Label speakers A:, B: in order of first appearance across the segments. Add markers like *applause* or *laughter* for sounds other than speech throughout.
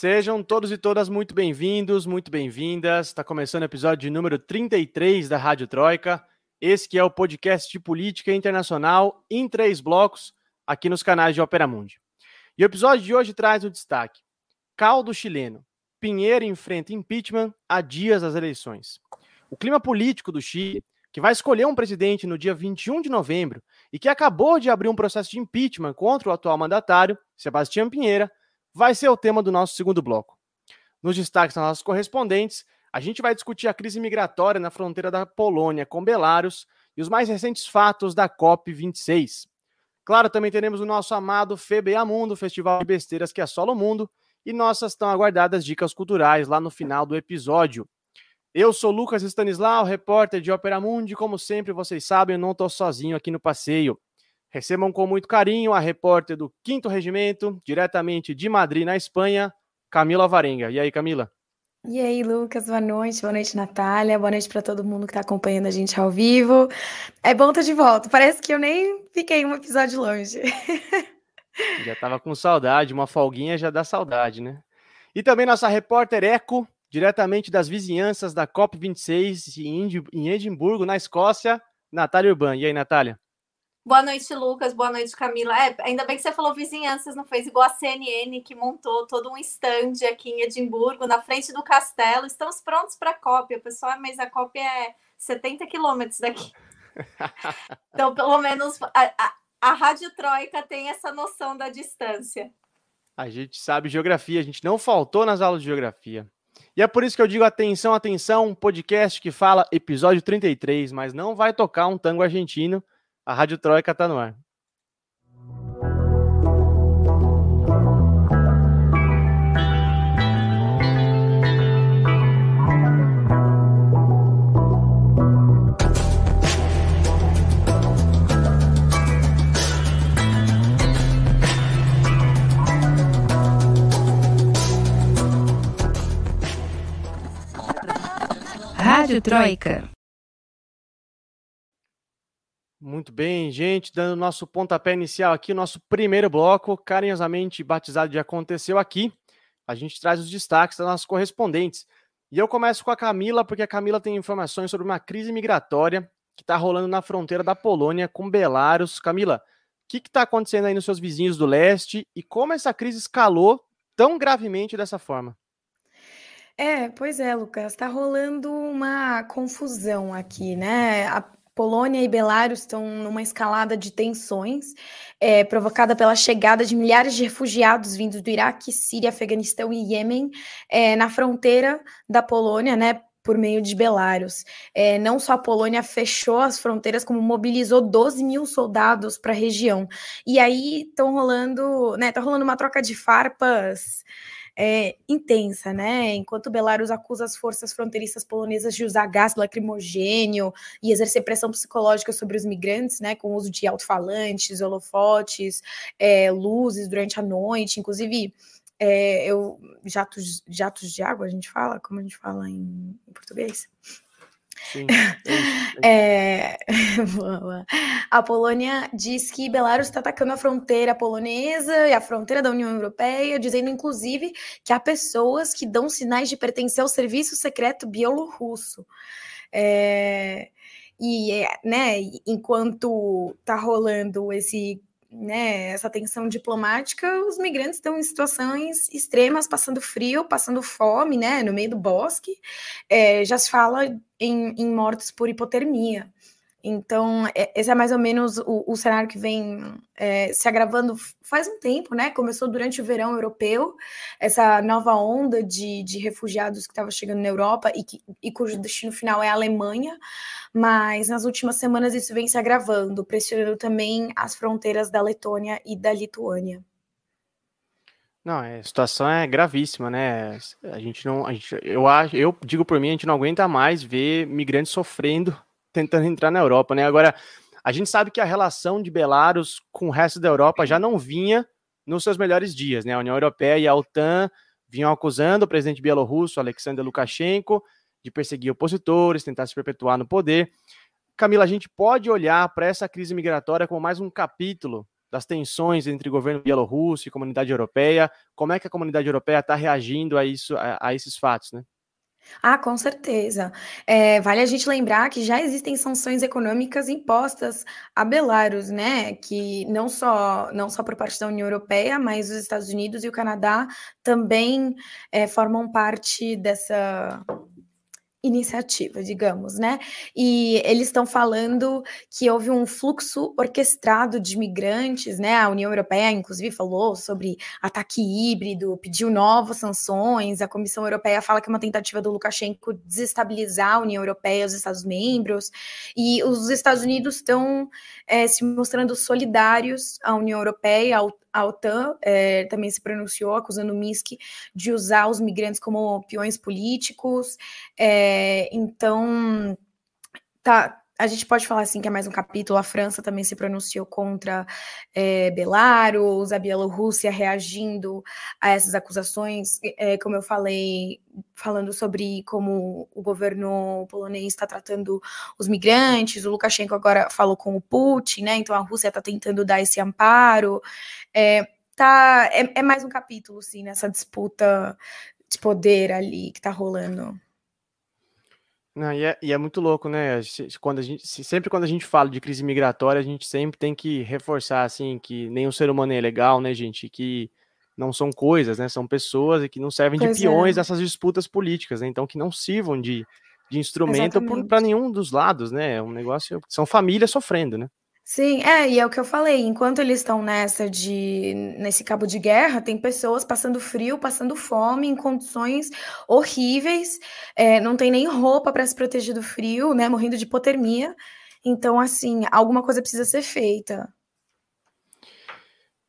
A: Sejam todos e todas muito bem-vindos, muito bem-vindas. Está começando o episódio número 33 da Rádio Troika. Esse que é o podcast de política internacional em três blocos, aqui nos canais de Opera Mundi. E o episódio de hoje traz o destaque: caldo chileno. Pinheiro enfrenta impeachment a dias das eleições. O clima político do Chile, que vai escolher um presidente no dia 21 de novembro e que acabou de abrir um processo de impeachment contra o atual mandatário, Sebastião Pinheira, vai ser o tema do nosso segundo bloco. Nos destaques das nossas correspondentes, a gente vai discutir a crise migratória na fronteira da Polônia com Belarus e os mais recentes fatos da COP26. Claro, também teremos o nosso amado FBA Mundo, festival de besteiras que assola o mundo, e nossas tão aguardadas dicas culturais lá no final do episódio. Eu sou Lucas Stanislau, repórter de Opera Mundi, como sempre vocês sabem, eu não estou sozinho aqui no passeio. Recebam com muito carinho a repórter do 5 Regimento, diretamente de Madrid, na Espanha, Camila Varenga. E aí, Camila?
B: E aí, Lucas, boa noite, boa noite, Natália, boa noite para todo mundo que está acompanhando a gente ao vivo. É bom estar de volta, parece que eu nem fiquei um episódio longe. *laughs*
A: Já estava com saudade, uma folguinha já dá saudade, né? E também nossa repórter Eco, diretamente das vizinhanças da COP26 em Edimburgo, na Escócia, Natália Urban. E aí, Natália?
C: Boa noite, Lucas. Boa noite, Camila. É, ainda bem que você falou vizinhanças, não fez igual a CNN, que montou todo um stand aqui em Edimburgo, na frente do castelo. Estamos prontos para a COP. A pessoa, mas a COP é 70 quilômetros daqui. *laughs* Então, pelo menos a, a, a Rádio Troika tem essa noção da distância.
A: A gente sabe geografia, a gente não faltou nas aulas de geografia. E é por isso que eu digo atenção, atenção, um podcast que fala episódio 33, mas não vai tocar um tango argentino a Rádio Troika está no ar.
B: Rádio Troika.
A: Muito bem, gente, dando nosso pontapé inicial aqui, nosso primeiro bloco, carinhosamente batizado de Aconteceu Aqui. A gente traz os destaques das nossas correspondentes. E eu começo com a Camila, porque a Camila tem informações sobre uma crise migratória que está rolando na fronteira da Polônia com Belarus. Camila, o que está acontecendo aí nos seus vizinhos do leste e como essa crise escalou tão gravemente dessa forma?
B: É, pois é, Lucas, está rolando uma confusão aqui, né? A Polônia e Belarus estão numa escalada de tensões é, provocada pela chegada de milhares de refugiados vindos do Iraque, Síria, Afeganistão e Iêmen é, na fronteira da Polônia, né? Por meio de Belarus. É, não só a Polônia fechou as fronteiras, como mobilizou 12 mil soldados para a região. E aí estão rolando, né? Tá rolando uma troca de farpas é, intensa, né? Enquanto Belarus acusa as forças fronteiriças polonesas de usar gás lacrimogênio e exercer pressão psicológica sobre os migrantes, né? Com o uso de alto-falantes, holofotes, é, luzes durante a noite, inclusive. É, eu jatos, jatos de água, a gente fala? Como a gente fala em, em português? Sim. É, *laughs* a Polônia diz que Belarus está atacando a fronteira polonesa e a fronteira da União Europeia, dizendo inclusive que há pessoas que dão sinais de pertencer ao serviço secreto bielorrusso. É, e, é, né, enquanto está rolando esse né, essa tensão diplomática, os migrantes estão em situações extremas, passando frio, passando fome, né, no meio do bosque. É, já se fala em, em mortes por hipotermia. Então, é, esse é mais ou menos o, o cenário que vem é, se agravando faz um tempo, né? Começou durante o verão europeu, essa nova onda de, de refugiados que estava chegando na Europa e, que, e cujo destino final é a Alemanha, mas nas últimas semanas isso vem se agravando, pressionando também as fronteiras da Letônia e da Lituânia.
A: Não, é, a situação é gravíssima, né? A gente não, a gente, eu acho, eu digo por mim, a gente não aguenta mais ver migrantes sofrendo tentando entrar na Europa, né? Agora, a gente sabe que a relação de Belarus com o resto da Europa já não vinha nos seus melhores dias, né? A União Europeia e a OTAN vinham acusando o presidente bielorrusso, Alexander Lukashenko, de perseguir opositores, tentar se perpetuar no poder. Camila, a gente pode olhar para essa crise migratória como mais um capítulo das tensões entre o governo bielorrusso e comunidade europeia. Como é que a comunidade europeia está reagindo a isso, a, a esses fatos, né?
B: Ah, com certeza. É, vale a gente lembrar que já existem sanções econômicas impostas a Belarus, né? Que não só, não só por parte da União Europeia, mas os Estados Unidos e o Canadá também é, formam parte dessa, iniciativa, digamos, né? E eles estão falando que houve um fluxo orquestrado de migrantes, né? A União Europeia, inclusive, falou sobre ataque híbrido, pediu novas sanções. A Comissão Europeia fala que é uma tentativa do Lukashenko desestabilizar a União Europeia, os Estados-membros. E os Estados Unidos estão é, se mostrando solidários à União Europeia, ao a OTAN é, também se pronunciou acusando Minsk de usar os migrantes como peões políticos. É, então, tá, a gente pode falar assim que é mais um capítulo. A França também se pronunciou contra é, Belarus, a Bielorrússia reagindo a essas acusações, é, como eu falei, falando sobre como o governo polonês está tratando os migrantes. O Lukashenko agora falou com o Putin, né? Então a Rússia está tentando dar esse amparo. É, tá, é, é mais um capítulo, sim, nessa disputa de poder ali que está rolando.
A: Não, e, é, e é muito louco, né? Quando a gente, sempre quando a gente fala de crise migratória, a gente sempre tem que reforçar assim que nenhum ser humano é legal, né, gente? Que não são coisas, né? São pessoas e que não servem pois de peões é. dessas disputas políticas, né? Então que não sirvam de, de instrumento para nenhum dos lados, né? É um negócio. São famílias sofrendo, né?
B: Sim, é, e é o que eu falei, enquanto eles estão nessa de nesse cabo de guerra, tem pessoas passando frio, passando fome, em condições horríveis, é, não tem nem roupa para se proteger do frio, né, morrendo de hipotermia. Então, assim, alguma coisa precisa ser feita.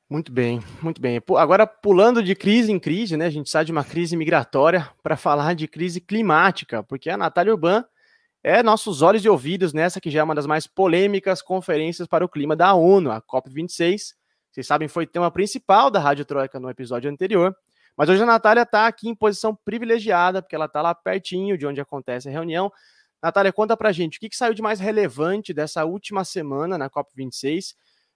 A: Muito bem, muito bem. Agora, pulando de crise em crise, né? A gente sai de uma crise migratória para falar de crise climática, porque a Natália Urban é nossos olhos e ouvidos nessa que já é uma das mais polêmicas conferências para o clima da ONU, a COP26. Vocês sabem, foi tema principal da Rádio Troika no episódio anterior. Mas hoje a Natália está aqui em posição privilegiada, porque ela está lá pertinho de onde acontece a reunião. Natália, conta pra gente o que, que saiu de mais relevante dessa última semana na COP26.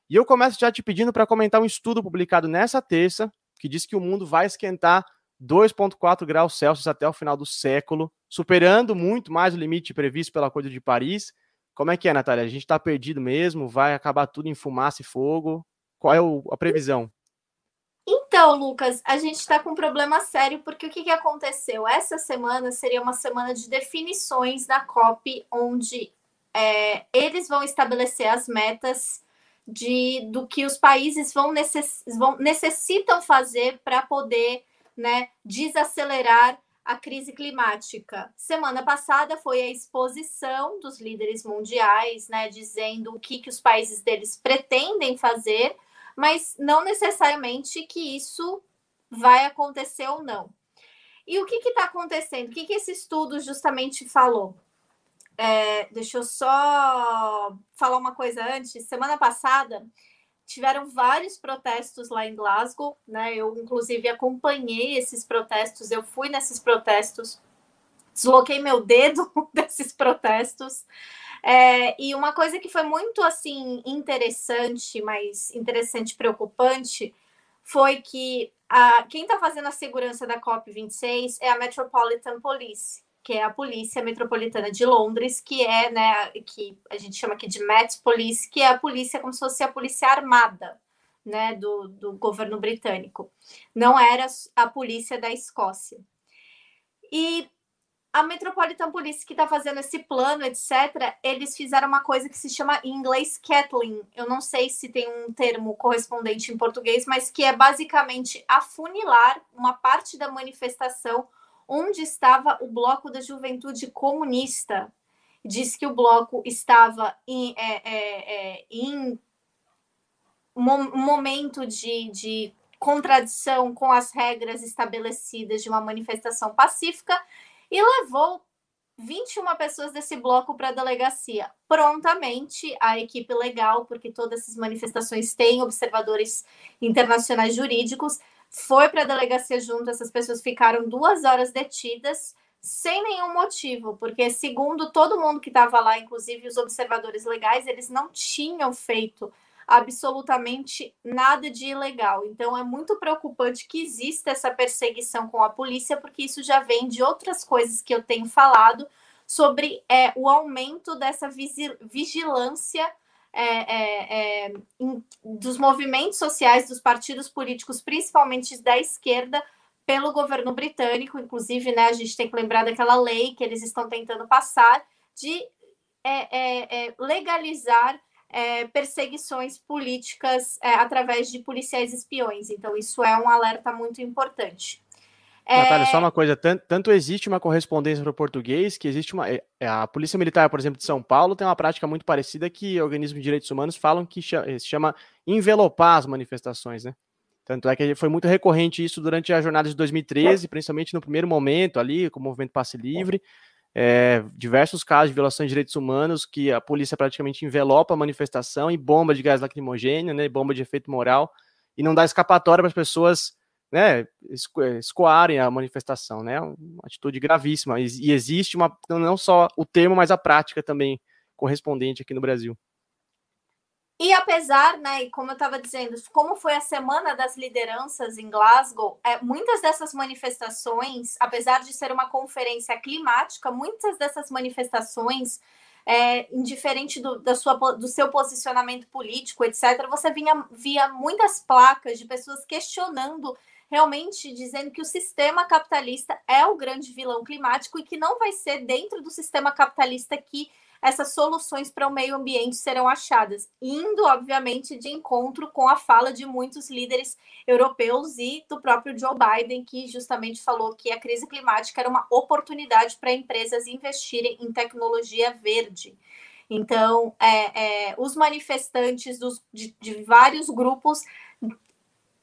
A: E eu começo já te pedindo para comentar um estudo publicado nessa terça, que diz que o mundo vai esquentar 2,4 graus Celsius até o final do século, superando muito mais o limite previsto pela Acordo de Paris. Como é que é, Natália? A gente está perdido mesmo? Vai acabar tudo em fumaça e fogo? Qual é o, a previsão?
C: Então, Lucas, a gente está com um problema sério, porque o que, que aconteceu? Essa semana seria uma semana de definições da COP, onde é, eles vão estabelecer as metas de, do que os países vão, necess, vão necessitam fazer para poder né, desacelerar a crise climática. Semana passada foi a exposição dos líderes mundiais, né, dizendo o que, que os países deles pretendem fazer, mas não necessariamente que isso vai acontecer ou não. E o que está acontecendo? O que, que esse estudo justamente falou? É, deixa eu só falar uma coisa antes. Semana passada, tiveram vários protestos lá em Glasgow, né? Eu, inclusive, acompanhei esses protestos, eu fui nesses protestos, desloquei meu dedo *laughs* desses protestos. É, e uma coisa que foi muito assim interessante, mas interessante preocupante, foi que a, quem está fazendo a segurança da COP26 é a Metropolitan Police que é a Polícia Metropolitana de Londres, que é, né, que a gente chama aqui de Met Police, que é a polícia como se fosse a polícia armada, né, do, do governo britânico. Não era a polícia da Escócia. E a Metropolitan Police que está fazendo esse plano, etc., eles fizeram uma coisa que se chama em inglês Kathleen. Eu não sei se tem um termo correspondente em português, mas que é basicamente afunilar uma parte da manifestação onde estava o Bloco da Juventude Comunista. Diz que o bloco estava em, é, é, é, em um momento de, de contradição com as regras estabelecidas de uma manifestação pacífica e levou 21 pessoas desse bloco para a delegacia. Prontamente, a equipe legal, porque todas essas manifestações têm observadores internacionais jurídicos, foi para a delegacia junto, essas pessoas ficaram duas horas detidas sem nenhum motivo, porque segundo todo mundo que estava lá, inclusive os observadores legais, eles não tinham feito absolutamente nada de ilegal. Então é muito preocupante que exista essa perseguição com a polícia, porque isso já vem de outras coisas que eu tenho falado sobre é, o aumento dessa vigilância é, é, é, em, dos movimentos sociais, dos partidos políticos, principalmente da esquerda, pelo governo britânico. Inclusive, né, a gente tem que lembrar daquela lei que eles estão tentando passar de é, é, legalizar é, perseguições políticas é, através de policiais espiões. Então, isso é um alerta muito importante.
A: É... Natália, só uma coisa, tanto, tanto existe uma correspondência para o português, que existe uma. É, é, a Polícia Militar, por exemplo, de São Paulo, tem uma prática muito parecida que organismos de direitos humanos falam que se chama envelopar as manifestações, né? Tanto é que foi muito recorrente isso durante a jornada de 2013, principalmente no primeiro momento ali, com o movimento Passe Livre é, diversos casos de violação de direitos humanos que a polícia praticamente envelopa a manifestação e bomba de gás lacrimogêneo, né, bomba de efeito moral, e não dá escapatória para as pessoas né, escoarem a manifestação, né, uma atitude gravíssima, e existe uma, não só o termo, mas a prática também correspondente aqui no Brasil.
C: E apesar, né, como eu estava dizendo, como foi a semana das lideranças em Glasgow, é, muitas dessas manifestações, apesar de ser uma conferência climática, muitas dessas manifestações, é, indiferente do, da sua, do seu posicionamento político, etc., você vinha, via muitas placas de pessoas questionando, realmente dizendo que o sistema capitalista é o grande vilão climático e que não vai ser dentro do sistema capitalista que essas soluções para o meio ambiente serão achadas, indo, obviamente, de encontro com a fala de muitos líderes europeus e do próprio Joe Biden, que justamente falou que a crise climática era uma oportunidade para empresas investirem em tecnologia verde. Então, é, é, os manifestantes dos, de, de vários grupos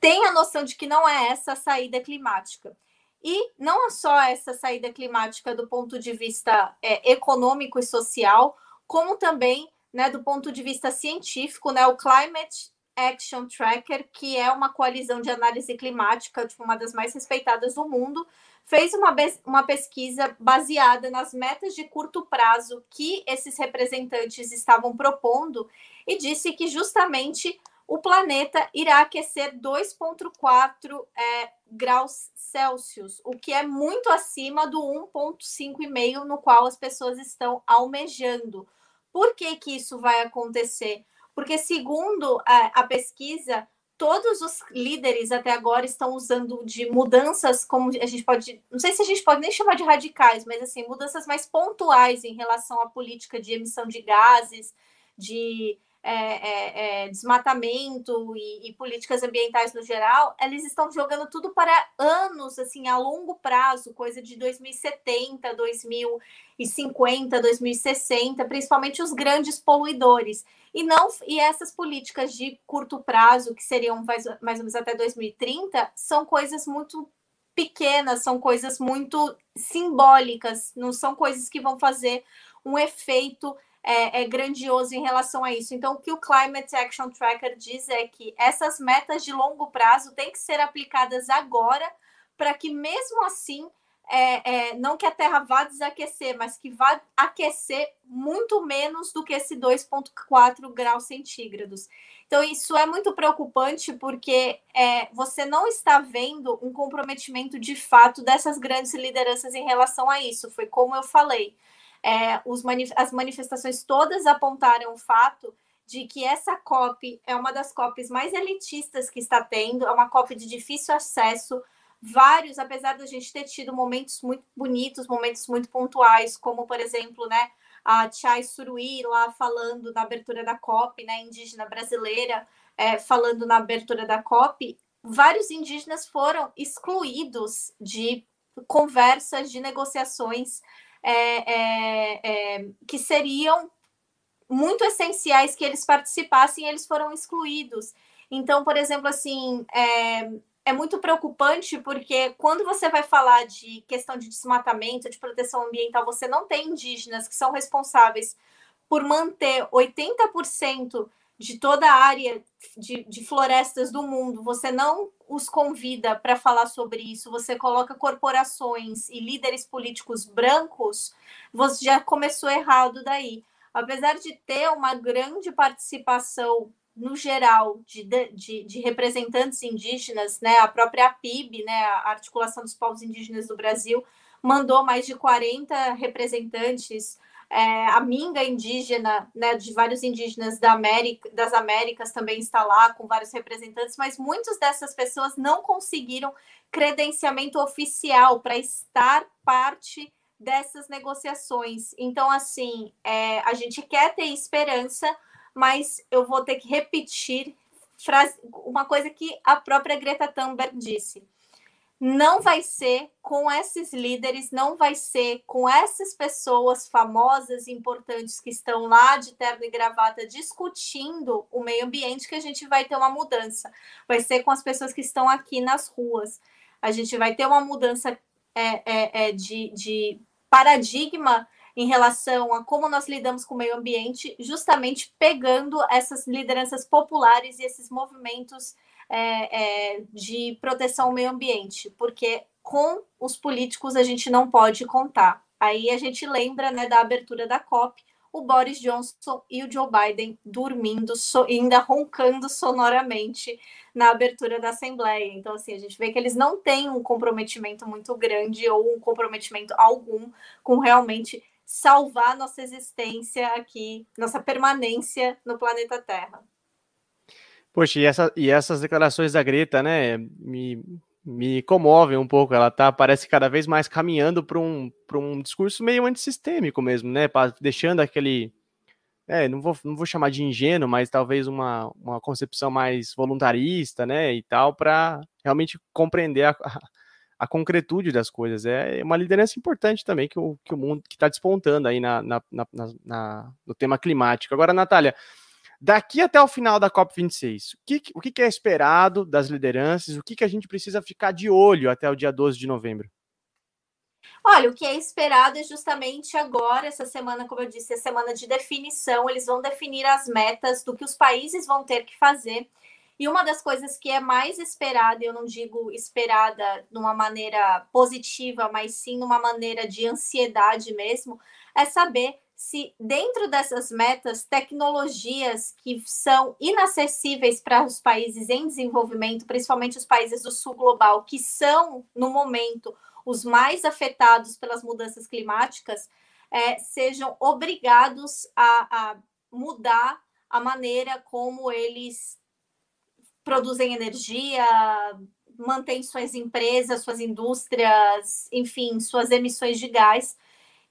C: têm a noção de que não é essa a saída climática. E não é só essa saída climática do ponto de vista é, econômico e social, como também né, do ponto de vista científico, né, o Climate Action Tracker, que é uma coalizão de análise climática, tipo, uma das mais respeitadas do mundo, fez uma, uma pesquisa baseada nas metas de curto prazo que esses representantes estavam propondo e disse que justamente o planeta irá aquecer 2,4 é, graus Celsius, o que é muito acima do 1,5,5 no qual as pessoas estão almejando. Por que, que isso vai acontecer? Porque, segundo a, a pesquisa, todos os líderes até agora estão usando de mudanças, como a gente pode, não sei se a gente pode nem chamar de radicais, mas assim, mudanças mais pontuais em relação à política de emissão de gases, de é, é, é, desmatamento e, e, políticas ambientais no geral, eles estão jogando tudo para anos, assim, a longo prazo, coisa de 2070, 2050, 2060, principalmente os grandes poluidores. E não e essas políticas de curto prazo, que seriam mais, mais ou menos até 2030, são coisas muito pequenas, são coisas muito simbólicas, não são coisas que vão fazer um efeito é, é, grandioso em relação a isso. Então, o que o Climate Action Tracker diz é que essas metas de longo prazo têm que ser aplicadas agora, para que mesmo assim, é, é, não que a Terra vá desaquecer, mas que vá aquecer muito menos do que esse 2,4 graus centígrados. Então, isso é muito preocupante porque é, você não está vendo um comprometimento de fato dessas grandes lideranças em relação a isso. Foi como eu falei. É, os as manifestações todas apontaram o fato de que essa COP é uma das COPs mais elitistas que está tendo, é uma COP de difícil acesso. Vários, apesar da gente ter tido momentos muito bonitos, momentos muito pontuais, como, por exemplo, né, a Chai Suruí lá falando na abertura da COP, né, indígena brasileira, é, falando na abertura da COP, vários indígenas foram excluídos de conversas, de negociações é, é, é, que seriam muito essenciais que eles participassem, eles foram excluídos. Então, por exemplo, assim, é, é muito preocupante porque quando você vai falar de questão de desmatamento, de proteção ambiental, você não tem indígenas que são responsáveis por manter 80% de toda a área de, de, florestas do mundo, você não os convida para falar sobre isso, você coloca corporações e líderes políticos brancos, você já começou errado daí. Apesar de ter uma grande participação no geral, de, de, de, representantes indígenas, né, a própria PIB, né, a Articulação dos Povos Indígenas do Brasil, mandou mais de 40 representantes, é, a Minga indígena, né, de vários indígenas da América, das Américas também está lá, com vários representantes, mas muitas dessas pessoas não conseguiram credenciamento oficial para estar parte dessas negociações. Então, assim, é, a gente quer ter esperança, mas eu vou ter que repetir frase, uma coisa que a própria Greta Thunberg disse. Não vai ser com esses líderes, não vai ser com essas pessoas famosas e importantes que estão lá de terno e gravata discutindo o meio ambiente que a gente vai ter uma mudança. Vai ser com as pessoas que estão aqui nas ruas. A gente vai ter uma mudança é, é, é de, de paradigma em relação a como nós lidamos com o meio ambiente, justamente pegando essas lideranças populares e esses movimentos é, é, de proteção ao meio ambiente, porque com os políticos a gente não pode contar. Aí a gente lembra né, da abertura da COP, o Boris Johnson e o Joe Biden dormindo, so, ainda roncando sonoramente na abertura da Assembleia. Então, assim, a gente vê que eles não têm um comprometimento muito grande ou um comprometimento algum com realmente salvar nossa existência aqui, nossa permanência no planeta Terra.
A: Poxa, e, essa, e essas declarações da Greta, né, me, me comovem um pouco. Ela tá, parece cada vez mais caminhando para um, um discurso meio antissistêmico mesmo, né, deixando aquele. É, não vou, não vou chamar de ingênuo, mas talvez uma, uma concepção mais voluntarista, né, e tal, para realmente compreender a, a concretude das coisas. É uma liderança importante também que o, que o mundo que está despontando aí na, na, na, na, no tema climático. Agora, Natália, daqui até o final da COP26, o que, o que é esperado das lideranças? O que, a gente precisa ficar de olho até o dia 12 de novembro?
C: Olha, o que é esperado é justamente agora, essa semana, como eu disse, a semana de definição. Eles vão definir as metas do que os países vão ter que fazer e uma das coisas que é mais esperada, eu não digo esperada de uma maneira positiva, mas sim numa maneira de ansiedade mesmo, é saber se dentro dessas metas, tecnologias que são inacessíveis para os países em desenvolvimento, principalmente os países do sul global, que são, no momento, os mais afetados pelas mudanças climáticas, é, sejam obrigados a, a mudar a maneira como eles produzem energia, mantêm suas empresas, suas indústrias, enfim, suas emissões de gás,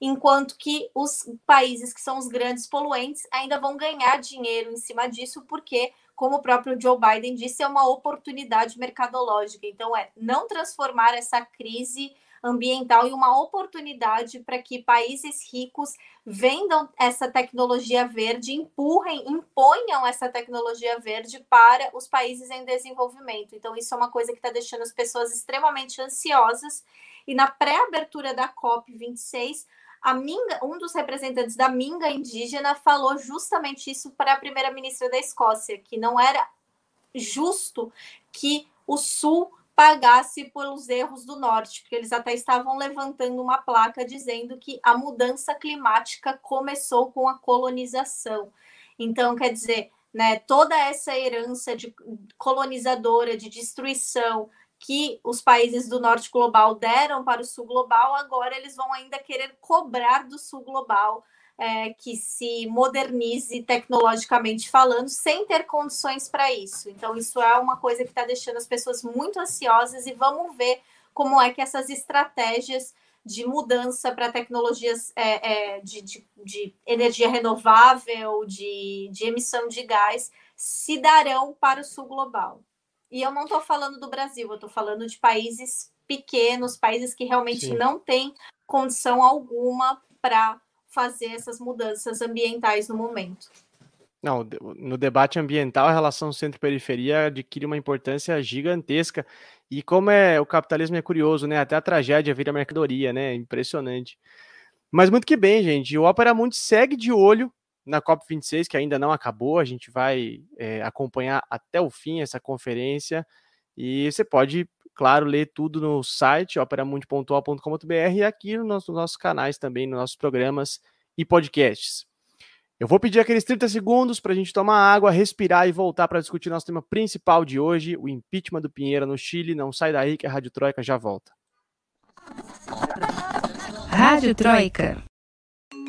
C: enquanto que os países que são os grandes poluentes ainda vão ganhar dinheiro em cima disso, porque, como o próprio Joe Biden disse, é uma oportunidade mercadológica. Então, é não transformar essa crise ambiental e uma oportunidade para que países ricos vendam essa tecnologia verde, empurrem, imponham essa tecnologia verde para os países em desenvolvimento. Então, isso é uma coisa que está deixando as pessoas extremamente ansiosas. E na pré-abertura da COP26, a Minga, um dos representantes da Minga indígena falou justamente isso para a primeira-ministra da Escócia, que não era justo que o Sul pagasse pelos erros do norte, porque eles até estavam levantando uma placa dizendo que a mudança climática começou com a colonização. Então, quer dizer, né, toda essa herança de colonizadora, de destruição que os países do norte global deram para o sul global, agora eles vão ainda querer cobrar do sul global é, que se modernize tecnologicamente falando, sem ter condições para isso. Então, isso é uma coisa que está deixando as pessoas muito ansiosas e vamos ver como é que essas estratégias de mudança para tecnologias é, é, de, de, de, energia renovável, de, de emissão de gás, se darão para o sul global. E eu não estou falando do Brasil, eu estou falando de países pequenos, países que realmente Sim. não têm condição alguma para fazer essas mudanças ambientais no momento.
A: Não, no debate ambiental, a relação centro-periferia adquire uma importância gigantesca. E como é o capitalismo é curioso, né? Até a tragédia vira mercadoria, né? Impressionante. Mas muito que bem, gente. O Opera Mundi segue de olho na COP26, que ainda não acabou. A gente vai é, acompanhar até o fim essa conferência. E você pode claro, ler tudo no site operamundi.com.br e aqui nos nossos canais também, nos nossos programas e podcasts. Eu vou pedir aqueles 30 segundos para a gente tomar água, respirar e voltar para discutir nosso tema principal de hoje, o impeachment do Pinheira no Chile. Não sai daí que a Rádio Troika já volta.
D: Rádio Troika.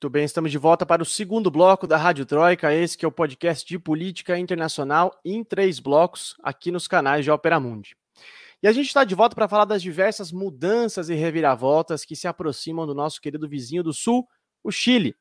A: Muito bem, estamos de volta para o segundo bloco da Rádio Troika, esse que é o podcast de política internacional em três blocos, aqui nos canais de Opera Mundi. E a gente está de volta para falar das diversas mudanças e reviravoltas que se aproximam do nosso querido vizinho do Sul, o Chile.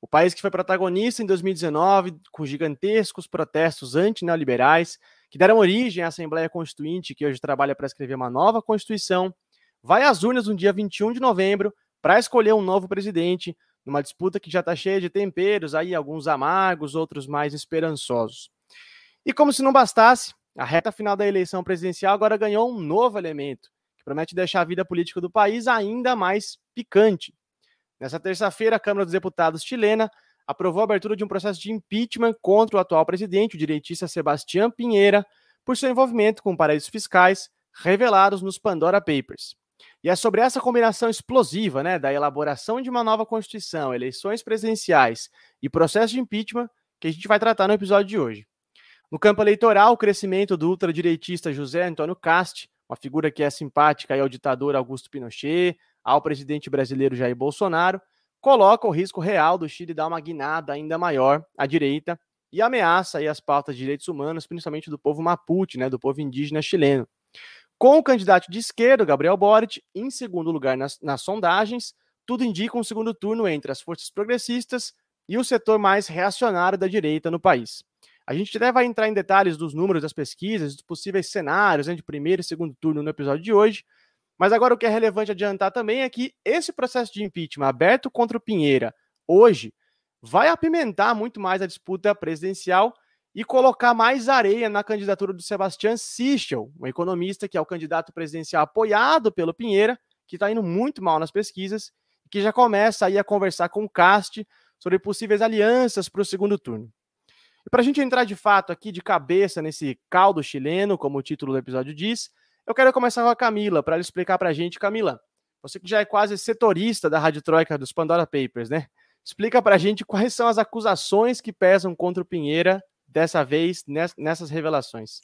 A: O país que foi protagonista em 2019 com gigantescos protestos anti-neoliberais que deram origem à Assembleia Constituinte, que hoje trabalha para escrever uma nova Constituição, vai às urnas no dia 21 de novembro para escolher um novo presidente, numa disputa que já está cheia de temperos, aí alguns amargos, outros mais esperançosos. E como se não bastasse, a reta final da eleição presidencial agora ganhou um novo elemento, que promete deixar a vida política do país ainda mais picante. Nessa terça-feira, a Câmara dos Deputados chilena aprovou a abertura de um processo de impeachment contra o atual presidente, o direitista Sebastião Pinheira, por seu envolvimento com paraísos fiscais revelados nos Pandora Papers. E é sobre essa combinação explosiva, né, da elaboração de uma nova Constituição, eleições presidenciais e processo de impeachment que a gente vai tratar no episódio de hoje. No campo eleitoral, o crescimento do ultradireitista José Antônio Cast, uma figura que é simpática ao ditador Augusto Pinochet, ao presidente brasileiro Jair Bolsonaro, coloca o risco real do Chile dar uma guinada ainda maior à direita e ameaça aí as pautas de direitos humanos, principalmente do povo Mapuche, né, do povo indígena chileno com o candidato de esquerda, Gabriel Boric, em segundo lugar nas, nas sondagens, tudo indica um segundo turno entre as forças progressistas e o setor mais reacionário da direita no país. A gente até vai entrar em detalhes dos números das pesquisas, dos possíveis cenários né, de primeiro e segundo turno no episódio de hoje, mas agora o que é relevante adiantar também é que esse processo de impeachment aberto contra o Pinheira hoje vai apimentar muito mais a disputa presidencial e colocar mais areia na candidatura do Sebastião Sichel, um economista que é o candidato presidencial apoiado pelo Pinheira, que está indo muito mal nas pesquisas, e que já começa aí a conversar com o Cast sobre possíveis alianças para o segundo turno. E para a gente entrar de fato aqui de cabeça nesse caldo chileno, como o título do episódio diz, eu quero começar com a Camila, para ela explicar para a gente, Camila, você que já é quase setorista da Rádio Troika dos Pandora Papers, né? Explica para a gente quais são as acusações que pesam contra o Pinheira dessa vez nessas revelações?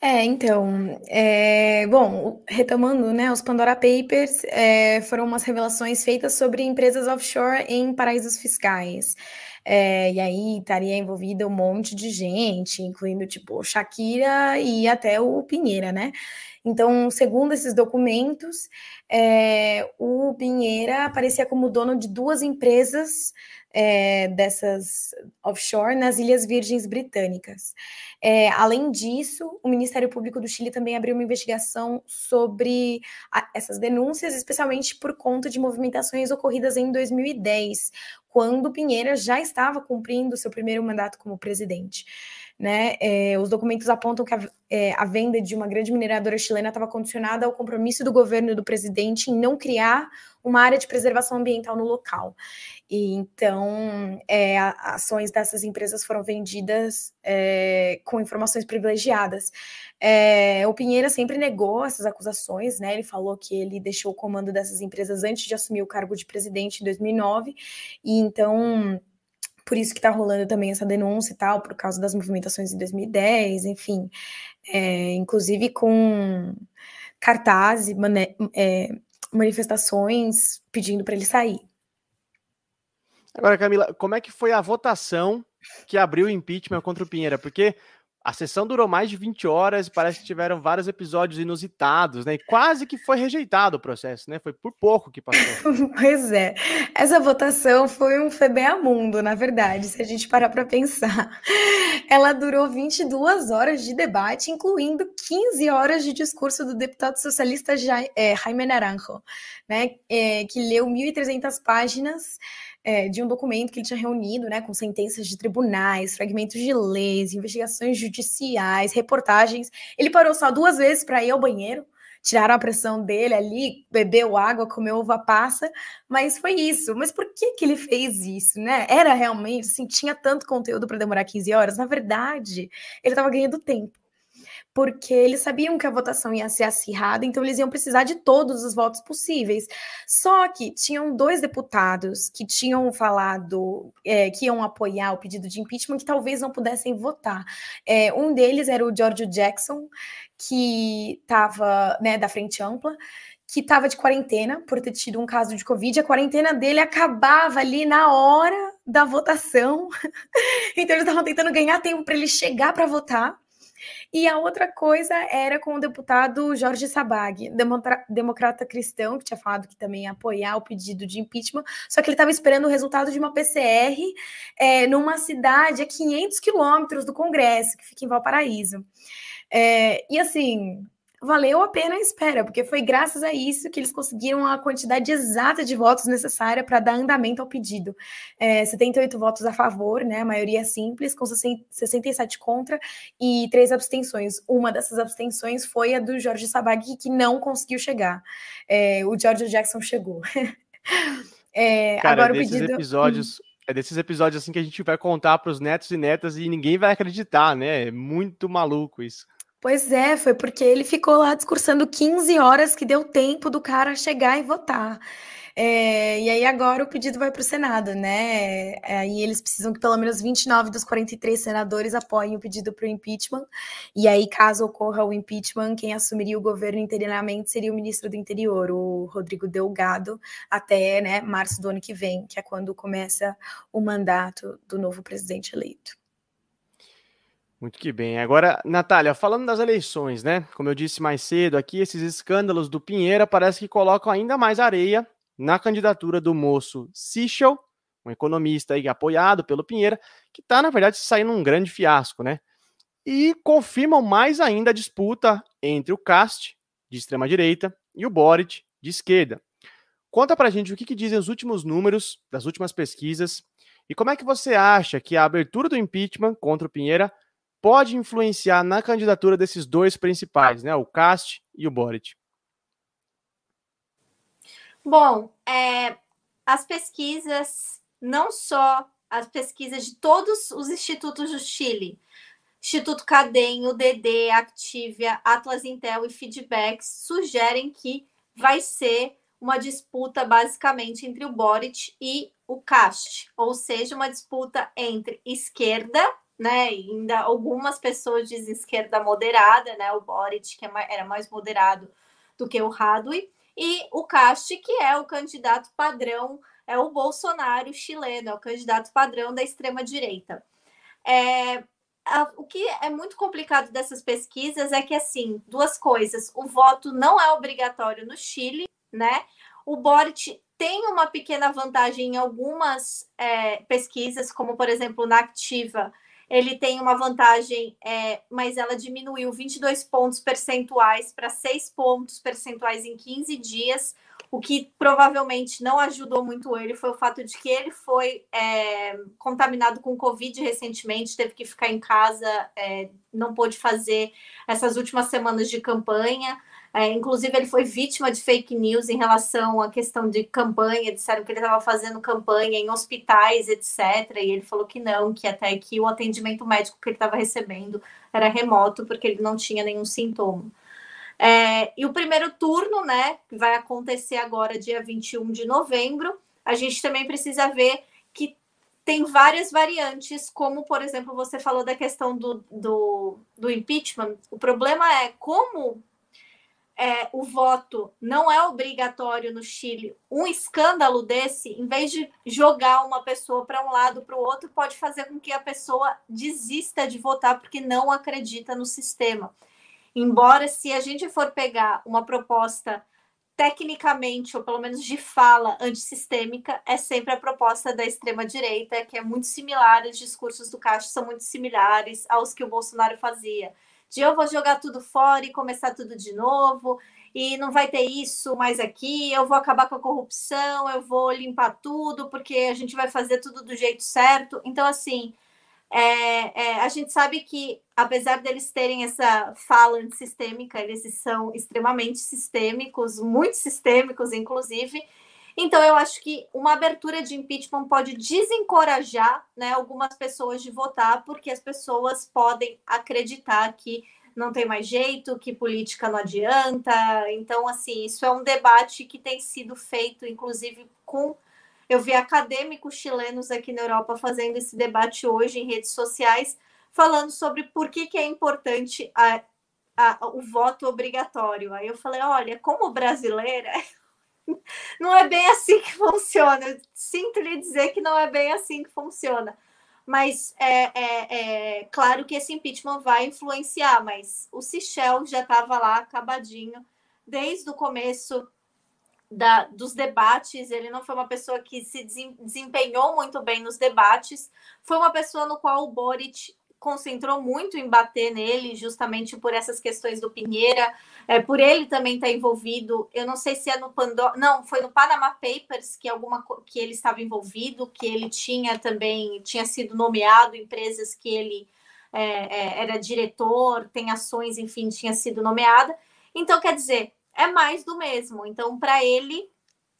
B: É, então, é, bom, retomando, né, os Pandora Papers é, foram umas revelações feitas sobre empresas offshore em paraísos fiscais. É, e aí estaria envolvida um monte de gente, incluindo, tipo, Shakira e até o Pinheira, né? Então, segundo esses documentos, é, o Pinheira aparecia como dono de duas empresas é, dessas offshore nas Ilhas Virgens Britânicas. É, além disso, o Ministério Público do Chile também abriu uma investigação sobre a, essas denúncias, especialmente por conta de movimentações ocorridas em 2010, quando Pinheira já estava cumprindo seu primeiro mandato como presidente. Né? É, os documentos apontam que a, é, a, venda de uma grande mineradora chilena estava condicionada ao compromisso do governo do presidente em não criar uma área de preservação ambiental no local. E então, é, ações dessas empresas foram vendidas é, com informações privilegiadas. É, o Pinheira sempre negou essas acusações, né? Ele falou que ele deixou o comando dessas empresas antes de assumir o cargo de presidente em 2009, e então por isso que está rolando também essa denúncia e tal, por causa das movimentações em 2010, enfim, é, inclusive com cartazes, é, manifestações pedindo para ele sair.
A: Agora, Camila, como é que foi a votação que abriu o impeachment contra o Pinheira? Porque a sessão durou mais de 20 horas e parece que tiveram vários episódios inusitados, né? E quase que foi rejeitado o processo, né? Foi por pouco que passou. *laughs*
B: pois é. Essa votação foi um febeamundo, na verdade, se a gente parar para pensar. Ela durou 22 horas de debate, incluindo 15 horas de discurso do deputado socialista Jaime Naranjo, né? É, que leu 1.300 páginas é, de um documento que ele tinha reunido, né, com sentenças de tribunais, fragmentos de leis, investigações judiciais, reportagens. Ele parou só duas vezes para ir ao banheiro, tiraram a pressão dele ali, bebeu água, comeu uva passa, mas foi isso. Mas por que que ele fez isso, né? Era realmente, assim, tinha tanto conteúdo para demorar 15 horas? Na verdade, ele estava ganhando tempo porque eles sabiam que a votação ia ser acirrada, então eles iam precisar de todos os votos possíveis. Só que tinham dois deputados que tinham falado é, que iam apoiar o pedido de impeachment que talvez não pudessem votar. É, um deles era o George Jackson, que estava né, da Frente Ampla, que estava de quarentena por ter tido um caso de Covid. A quarentena dele acabava ali na hora da votação. *laughs* então eles estavam tentando ganhar tempo para ele chegar para votar. E a outra coisa era com o deputado Jorge Sabag, democrata cristão, que tinha falado que também ia apoiar o pedido de impeachment, só que ele estava esperando o resultado de uma PCR é, numa cidade a 500 quilômetros do Congresso, que fica em Valparaíso. É, e assim, valeu a pena a espera, porque foi graças a isso que eles conseguiram a quantidade exata de votos necessária para dar andamento ao pedido. É, 78 votos a favor, né, a maioria simples, com 67 contra e três abstenções. Uma dessas abstenções foi a do Jorge Sabag, que não conseguiu chegar. É, o George Jackson chegou. *laughs*
A: é, Cara, agora desses o pedido... episódios... É desses episódios assim que a gente vai contar para os netos e netas e ninguém vai acreditar, né? É muito maluco isso.
B: Pois é, foi porque ele ficou lá discursando 15 horas que deu tempo do cara chegar e votar. É, e aí agora o pedido vai para o Senado, né? É, aí eles precisam que pelo menos 29 dos 43 senadores apoiem o pedido para o impeachment. E aí, caso ocorra o impeachment, quem assumiria o governo interinamente seria o ministro do Interior, o Rodrigo Delgado, até né, março do ano que vem, que é quando começa o mandato do novo presidente eleito.
A: Muito que bem. Agora, Natália, falando das eleições, né? Como eu disse mais cedo aqui, esses escândalos do Pinheira parece que colocam ainda mais areia na candidatura do moço Sichel, um economista aí apoiado pelo Pinheira, que está, na verdade, saindo um grande fiasco, né? E confirmam mais ainda a disputa entre o Cast, de extrema-direita, e o Boric, de esquerda. Conta pra gente o que, que dizem os últimos números das últimas pesquisas e como é que você acha que a abertura do impeachment contra o Pinheira pode influenciar na candidatura desses dois principais, né? O Cast e o Boric.
C: Bom, é, as pesquisas, não só as pesquisas de todos os institutos do Chile, Instituto Cadem, UDD, Activia, Atlas Intel e Feedbacks, sugerem que vai ser uma disputa basicamente entre o Boric e o Cast, ou seja, uma disputa entre esquerda né? Ainda algumas pessoas dizem esquerda moderada, né? O Boric, que é era mais moderado do que o Hadwi, e o Cast, que é o candidato padrão, é o Bolsonaro chileno, é o candidato padrão da extrema-direita. É, o que é muito complicado dessas pesquisas é que, assim, duas coisas: o voto não é obrigatório no Chile, né? O Boric tem uma pequena vantagem em algumas é, pesquisas, como por exemplo na Activa, ele tem uma vantagem, é, mas ela diminuiu 22 pontos percentuais para 6 pontos percentuais em 15 dias. O que provavelmente não ajudou muito ele foi o fato de que ele foi é, contaminado com Covid recentemente, teve que ficar em casa, é, não pôde fazer essas últimas semanas de campanha. É, inclusive, ele foi vítima de fake news em relação à questão de campanha. Disseram que ele estava fazendo campanha em hospitais, etc. E ele falou que não, que até que o atendimento médico que ele estava recebendo era remoto, porque ele não tinha nenhum sintoma. É, e o primeiro turno, né, que vai acontecer agora, dia 21 de novembro, a gente também precisa ver que tem várias variantes, como, por exemplo, você falou da questão do, do, do impeachment. O problema é como é, o voto não é obrigatório no Chile, um escândalo desse, em vez de jogar uma pessoa para um lado para o outro, pode fazer com que a pessoa desista de votar porque não acredita no sistema. Embora, se a gente for pegar uma proposta tecnicamente, ou pelo menos de fala antissistêmica, é sempre a proposta da extrema-direita, que é muito similar, os discursos do Castro são muito similares aos que o Bolsonaro fazia de eu vou jogar tudo fora e começar tudo de novo. e não vai ter isso mais aqui, eu vou acabar com a corrupção, eu vou limpar tudo, porque a gente vai fazer tudo do jeito certo. Então, assim, é, é, a gente sabe que, apesar deles terem essa fala antissistêmica, eles são extremamente sistêmicos, muito sistêmicos, inclusive. Então, eu acho que uma abertura de impeachment pode desencorajar né, algumas pessoas de votar, porque as pessoas podem acreditar que não tem mais jeito, que política não adianta. Então, assim, isso é um debate que tem sido feito, inclusive, com. Eu vi acadêmicos chilenos aqui na Europa fazendo esse debate hoje em redes sociais, falando sobre por que, que é importante a, a, o voto obrigatório. Aí eu falei: olha, como brasileira, *laughs* não é bem assim que funciona. sinto lhe dizer que não é bem assim que funciona mas é, é, é, claro que esse impeachment vai influenciar, mas o Sichel já estava lá acabadinho desde o começo da, dos debates. Ele não foi uma pessoa que se desempenhou muito bem nos debates, foi uma pessoa no qual o Boric concentrou muito em bater nele, justamente por essas questões do Pinheira, é, por ele também estar tá envolvido. Eu não sei se é no Pandora, não, foi no Panama Papers que alguma que ele estava envolvido, que ele tinha também tinha sido nomeado empresas que ele é, é, era diretor, tem ações, enfim, tinha sido nomeada. Então, quer dizer, é mais do mesmo. Então, para ele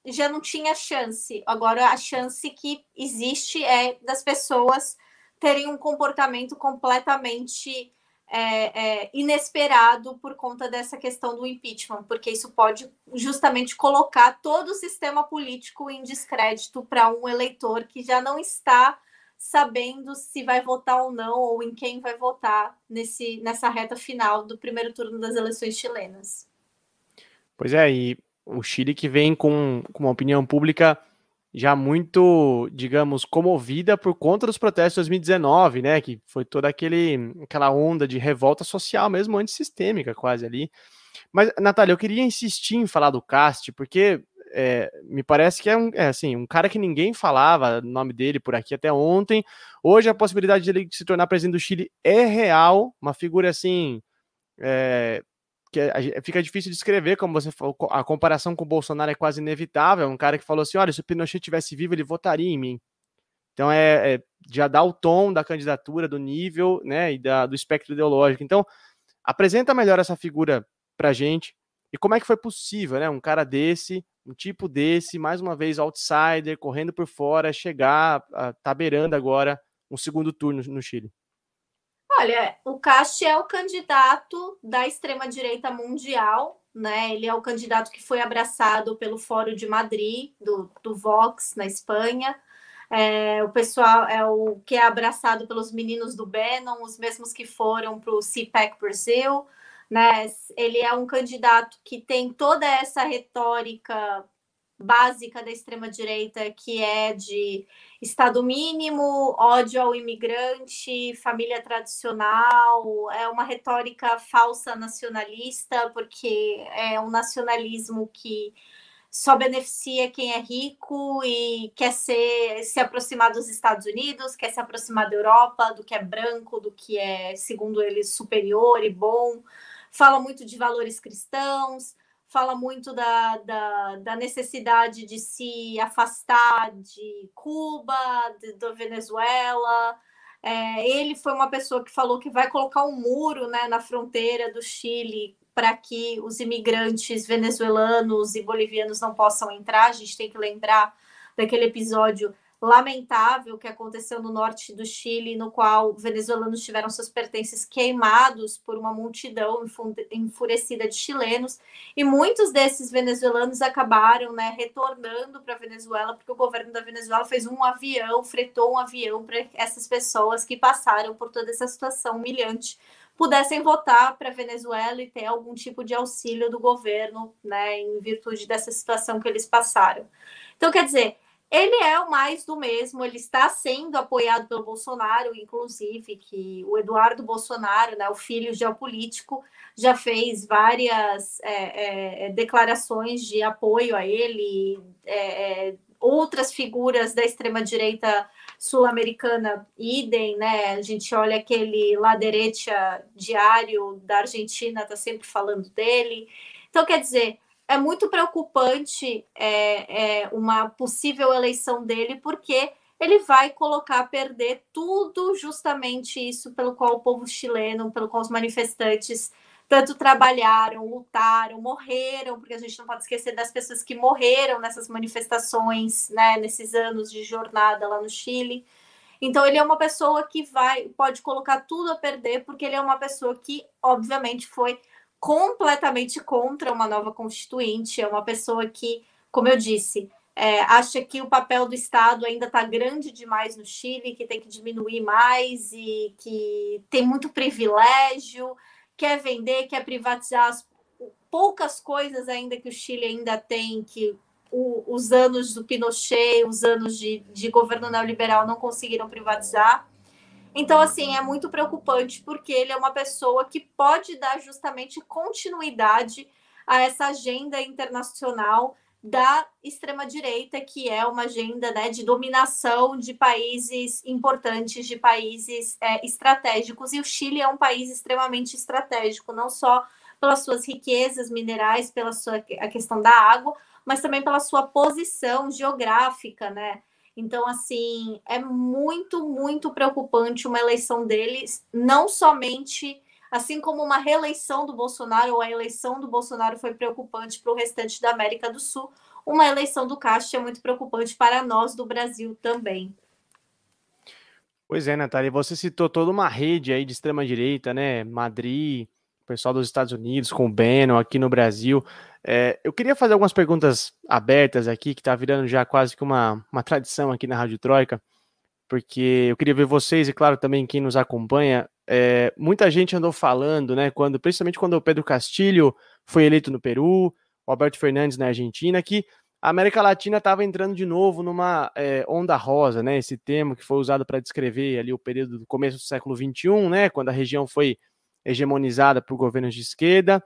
C: já não tinha chance. Agora, a chance que existe é das pessoas terem um comportamento completamente é, é, inesperado por conta dessa questão do impeachment, porque isso pode justamente colocar todo o sistema político em descrédito para um eleitor que já não está sabendo se vai votar ou não, ou em quem vai votar nesse, nessa reta final do primeiro turno das eleições chilenas.
A: Pois é, e o Chile que vem com, com uma opinião pública já muito, digamos, comovida por conta dos protestos de 2019, né? Que foi toda aquele, aquela onda de revolta social mesmo, antissistêmica quase ali. Mas, Natália, eu queria insistir em falar do Cast, porque é, me parece que é um, é, assim, um cara que ninguém falava o nome dele por aqui até ontem. Hoje a possibilidade de ele se tornar presidente do Chile é real, uma figura assim. É, que fica difícil de escrever, como você falou, a comparação com o Bolsonaro é quase inevitável. É um cara que falou assim: olha, se o Pinochet tivesse vivo, ele votaria em mim. Então é, é já dá o tom da candidatura, do nível, né, e da, do espectro ideológico. Então apresenta melhor essa figura para gente e como é que foi possível, né, um cara desse, um tipo desse, mais uma vez outsider, correndo por fora, chegar, a, tá beirando agora um segundo turno no Chile.
C: Olha, o Cast é o candidato da extrema-direita mundial, né? Ele é o candidato que foi abraçado pelo Fórum de Madrid, do, do Vox, na Espanha. É, o pessoal é o que é abraçado pelos meninos do Bannon, os mesmos que foram para o CPAC Brasil. Né? Ele é um candidato que tem toda essa retórica básica da extrema-direita, que é de Estado mínimo, ódio ao imigrante, família tradicional, é uma retórica falsa nacionalista, porque é um nacionalismo que só beneficia quem é rico e quer ser, se aproximar dos Estados Unidos, quer se aproximar da Europa, do que é branco, do que é, segundo eles, superior e bom. Fala muito de valores cristãos, fala muito da, da, da, necessidade de se afastar de Cuba, de, da Venezuela. É, ele foi uma pessoa que falou que vai colocar um muro né, na fronteira do Chile para que os imigrantes venezuelanos e bolivianos não possam entrar. A gente tem que lembrar daquele episódio lamentável que aconteceu no norte do Chile, no qual venezuelanos tiveram seus pertences queimados por uma multidão enfurecida de chilenos, e muitos desses venezuelanos acabaram né, retornando para a Venezuela, porque o governo da Venezuela fez um avião, fretou um avião para essas pessoas que passaram por toda essa situação humilhante pudessem votar para a Venezuela e ter algum tipo de auxílio do governo, né, em virtude dessa situação que eles passaram. Então, quer dizer, ele é o mais do mesmo, ele está sendo apoiado pelo Bolsonaro, inclusive, que o Eduardo Bolsonaro, né, o filho geopolítico, já fez várias é, é, é declarações de apoio a ele, é, é, outras figuras da extrema-direita sul-americana, idem, né? A gente olha aquele La Derecha diário da Argentina, está sempre falando dele. Então, quer dizer, é muito preocupante é, é, uma possível eleição dele, porque ele vai colocar a perder tudo justamente isso pelo qual o povo chileno, pelo qual os manifestantes tanto trabalharam, lutaram, morreram, porque a gente não pode esquecer das pessoas que morreram nessas manifestações, né, nesses anos de jornada lá no Chile. Então ele é uma pessoa que vai pode colocar tudo a perder, porque ele é uma pessoa que obviamente foi completamente contra uma nova constituinte, é uma pessoa que, como eu disse, é, acha que o papel do Estado ainda está grande demais no Chile, que tem que diminuir mais e que tem muito privilégio, quer vender, quer privatizar as poucas coisas ainda que o Chile ainda tem, que o, os anos do Pinochet, os anos de, de governo neoliberal não conseguiram privatizar. Então, assim, é muito preocupante porque ele é uma pessoa que pode dar justamente continuidade a essa agenda internacional da extrema-direita, que é uma agenda né, de dominação de países importantes, de países é, estratégicos. E o Chile é um país extremamente estratégico, não só pelas suas riquezas minerais, pela sua a questão da água, mas também pela sua posição geográfica, né? Então, assim, é muito, muito preocupante uma eleição deles, não somente Assim como uma reeleição do Bolsonaro ou a eleição do Bolsonaro foi preocupante para o restante da América do Sul, uma eleição do Castro é muito preocupante para nós do Brasil também.
A: Pois é, Natália, você citou toda uma rede aí de extrema-direita, né? Madrid, pessoal dos Estados Unidos, com o Bannon, aqui no Brasil. É, eu queria fazer algumas perguntas abertas aqui, que está virando já quase que uma, uma tradição aqui na Rádio Troika, porque eu queria ver vocês e, claro, também quem nos acompanha, é, muita gente andou falando, né, quando, principalmente quando o Pedro Castilho foi eleito no Peru, o Alberto Fernandes na Argentina, que a América Latina estava entrando de novo numa é, onda rosa, né, esse termo que foi usado para descrever ali o período do começo do século XXI, né, quando a região foi hegemonizada por governos de esquerda.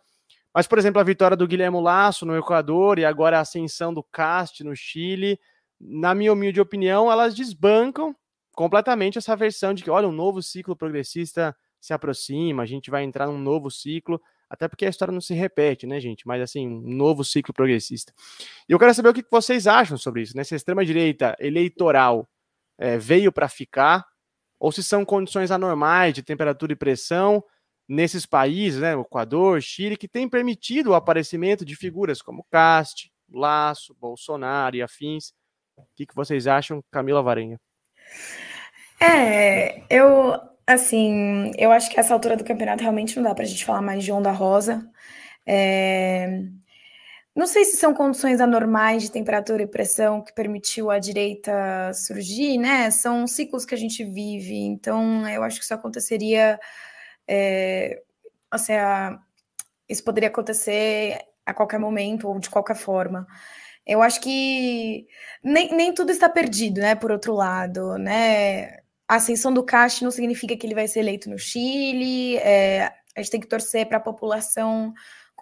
A: Mas, por exemplo, a vitória do Guilherme Lasso no Equador e agora a ascensão do Cast no Chile, na minha humilde opinião, elas desbancam completamente essa versão de que, olha, um novo ciclo progressista se aproxima, a gente vai entrar num novo ciclo, até porque a história não se repete, né, gente? Mas, assim, um novo ciclo progressista. E eu quero saber o que vocês acham sobre isso, né? Se a extrema-direita eleitoral é, veio para ficar, ou se são condições anormais de temperatura e pressão nesses países, né, Equador, Chile, que tem permitido o aparecimento de figuras como Cast, Laço, Bolsonaro e afins. O que, que vocês acham, Camila Varenha?
B: É, eu, assim, eu acho que essa altura do campeonato realmente não dá para a gente falar mais de onda rosa. É, não sei se são condições anormais de temperatura e pressão que permitiu a direita surgir, né? São ciclos que a gente vive, então eu acho que isso aconteceria. É, isso poderia acontecer a qualquer momento ou de qualquer forma. Eu acho que nem, nem tudo está perdido, né? Por outro lado, né? A ascensão do Cast não significa que ele vai ser eleito no Chile. É, a gente tem que torcer para a população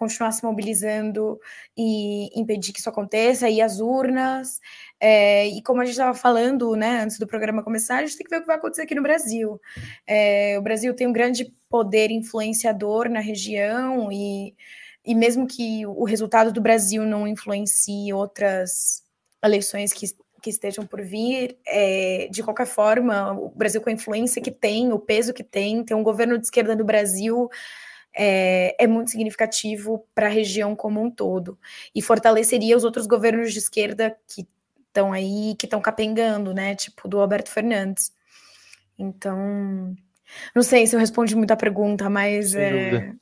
B: continuar se mobilizando e impedir que isso aconteça, e as urnas. É, e como a gente estava falando, né, antes do programa começar, a gente tem que ver o que vai acontecer aqui no Brasil. É, o Brasil tem um grande poder influenciador na região e e mesmo que o resultado do Brasil não influencie outras eleições que, que estejam por vir, é, de qualquer forma, o Brasil com a influência que tem, o peso que tem, ter um governo de esquerda no Brasil é, é muito significativo para a região como um todo. E fortaleceria os outros governos de esquerda que estão aí, que estão capengando, né? Tipo do Alberto Fernandes. Então, não sei se eu respondi muita pergunta, mas é,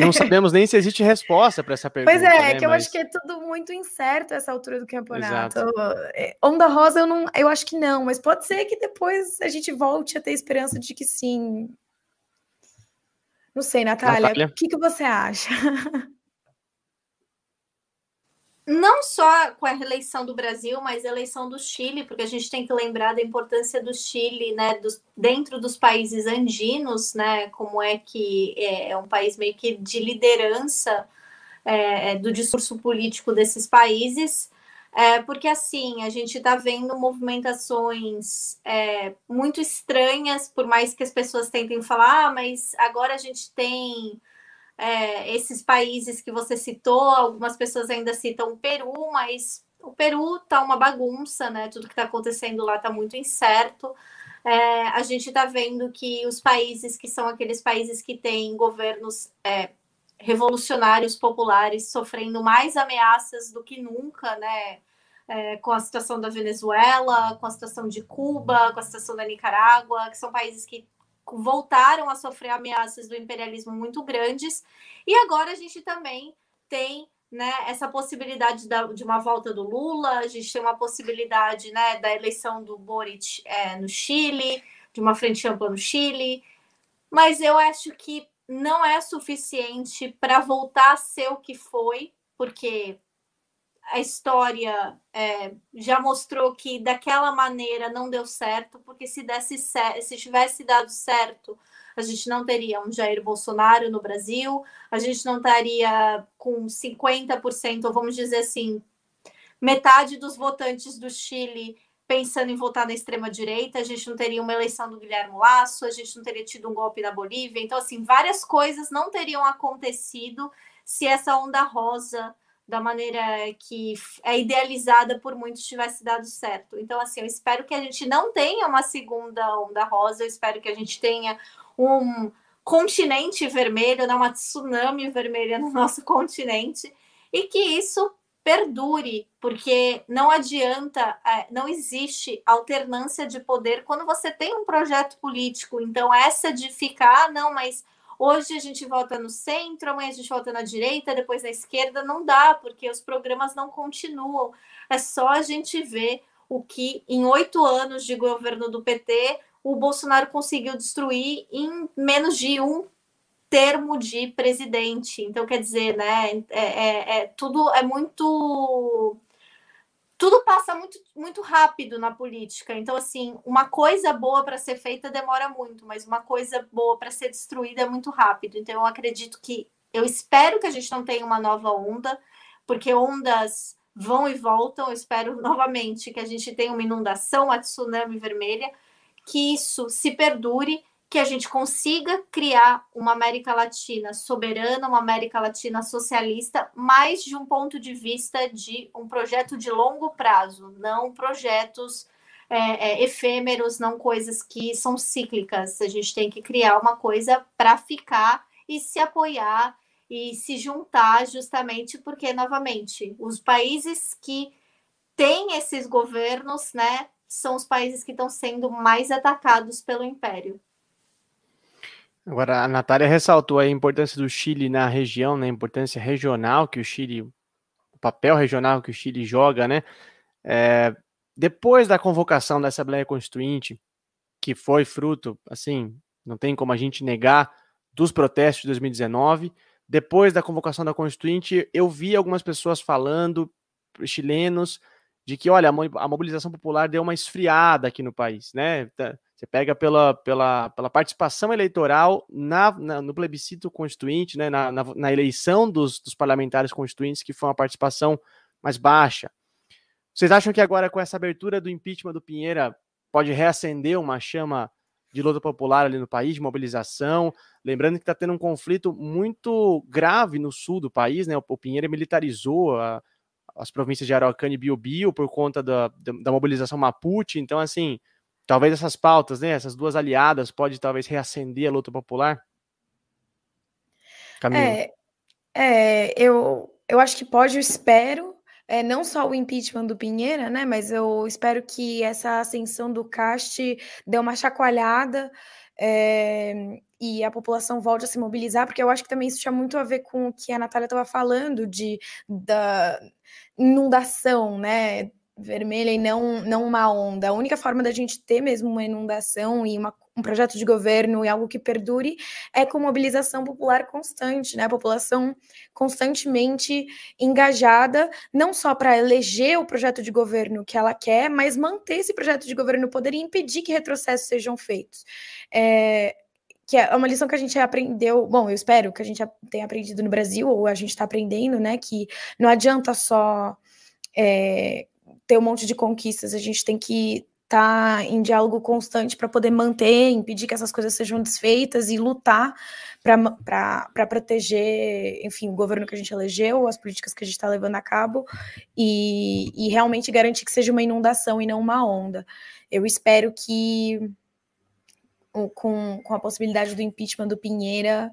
A: não sabemos nem se existe resposta para essa *laughs* pergunta.
B: Pois é, né? que eu Mas... acho que é tudo muito incerto essa altura do campeonato. Exato. É, onda rosa, eu não, eu acho que não, mas pode ser que depois a gente volte a ter esperança de que sim. Não sei, Natália, Natália. o que, que você acha? *laughs*
C: não só com a reeleição do Brasil, mas a eleição do Chile, porque a gente tem que lembrar da importância do Chile, né, dos, dentro dos países andinos, né, como é que é, é um país meio que de liderança é, é do discurso político desses países, é, porque assim a gente está vendo movimentações é, muito estranhas, por mais que as pessoas tentem falar, ah, mas agora a gente tem é, esses países que você citou, algumas pessoas ainda citam o Peru, mas o Peru tá uma bagunça, né? Tudo que está acontecendo lá está muito incerto. É, a gente está vendo que os países que são aqueles países que têm governos é, revolucionários populares sofrendo mais ameaças do que nunca, né? É, com a situação da Venezuela, com a situação de Cuba, com a situação da Nicarágua, que são países que voltaram a sofrer ameaças do imperialismo muito grandes. E agora a gente também tem né, essa possibilidade da, de uma volta do Lula, a gente tem uma possibilidade né, da eleição do Boric é, no Chile, de uma frente ampla no Chile, mas eu acho que não é suficiente para voltar a ser o que foi, porque a história é, já mostrou que daquela maneira não deu certo, porque se desse se tivesse dado certo, a gente não teria um Jair Bolsonaro no Brasil, a gente não estaria com 50%, ou vamos dizer assim, metade dos votantes do Chile pensando em votar na extrema direita, a gente não teria uma eleição do Guilherme Lasso, a gente não teria tido um golpe na Bolívia. Então, assim, várias coisas não teriam acontecido se essa onda rosa da maneira que é idealizada por muitos tivesse dado certo. Então, assim, eu espero que a gente não tenha uma segunda onda rosa, eu espero que a gente tenha um continente vermelho, uma tsunami vermelha no nosso continente, e que isso perdure, porque não adianta, é, não existe alternância de poder quando você tem um projeto político. Então, essa de ficar, ah, não, mas Hoje a gente vota no centro, amanhã a gente vota na direita, depois na esquerda, não dá, porque os programas não continuam. É só a gente ver o que em oito anos de governo do PT o Bolsonaro conseguiu destruir em menos de um termo de presidente. Então, quer dizer, né? É, é, é tudo é muito tudo passa muito, muito rápido na política. Então, assim, uma coisa boa para ser feita demora muito, mas uma coisa boa para ser destruída é muito rápido. Então, eu acredito que, eu espero que a gente não tenha uma nova onda, porque ondas vão e voltam. Eu espero *laughs* novamente que a gente tenha uma inundação, uma tsunami vermelha, que isso se perdure que a gente consiga criar uma América Latina soberana, uma América Latina socialista, mais de um ponto de vista de um projeto de longo prazo, não projetos é, é, efêmeros, não coisas que são cíclicas. A gente tem que criar uma coisa para ficar e se apoiar e se juntar, justamente porque, novamente, os países que têm esses governos, né, são os países que estão sendo mais atacados pelo império.
A: Agora, a Natália ressaltou a importância do Chile na região, né, a importância regional que o Chile, o papel regional que o Chile joga, né? É, depois da convocação da Assembleia Constituinte, que foi fruto, assim, não tem como a gente negar, dos protestos de 2019, depois da convocação da Constituinte, eu vi algumas pessoas falando, chilenos, de que, olha, a mobilização popular deu uma esfriada aqui no país, né? Você pega pela, pela, pela participação eleitoral na, na no plebiscito constituinte, né, na, na, na eleição dos, dos, parlamentares constituintes, que foi uma participação mais baixa. Vocês acham que agora, com essa abertura do impeachment do Pinheira, pode reacender uma chama de luta popular ali no país, de mobilização? Lembrando que está tendo um conflito muito grave no sul do país, né? O, o Pinheira militarizou a, as províncias de Araucana e Biobío por conta da, da, da mobilização Mapuche. Então, assim, Talvez essas pautas, né, essas duas aliadas, pode talvez reacender a luta popular?
B: Camila. É, é, eu, eu acho que pode, eu espero, é, não só o impeachment do Pinheira, né, mas eu espero que essa ascensão do CAST dê uma chacoalhada é, e a população volte a se mobilizar, porque eu acho que também isso tinha muito a ver com o que a Natália estava falando de da inundação, né, vermelha e não, não uma onda. A única forma da gente ter mesmo uma inundação e uma, um projeto de governo e algo que perdure é com mobilização popular constante, né? A população constantemente engajada, não só para eleger o projeto de governo que ela quer, mas manter esse projeto de governo no poder e impedir que retrocessos sejam feitos. É, que é uma lição que a gente aprendeu, bom, eu espero que a gente tenha aprendido no Brasil, ou a gente está aprendendo, né? Que não adianta só. É, ter um monte de conquistas, a gente tem que tá em diálogo constante para poder manter, impedir que essas coisas sejam desfeitas e lutar para proteger, enfim, o governo que a gente elegeu, as políticas que a gente está levando a cabo e, e realmente garantir que seja uma inundação e não uma onda. Eu espero que com, com a possibilidade do impeachment do Pinheira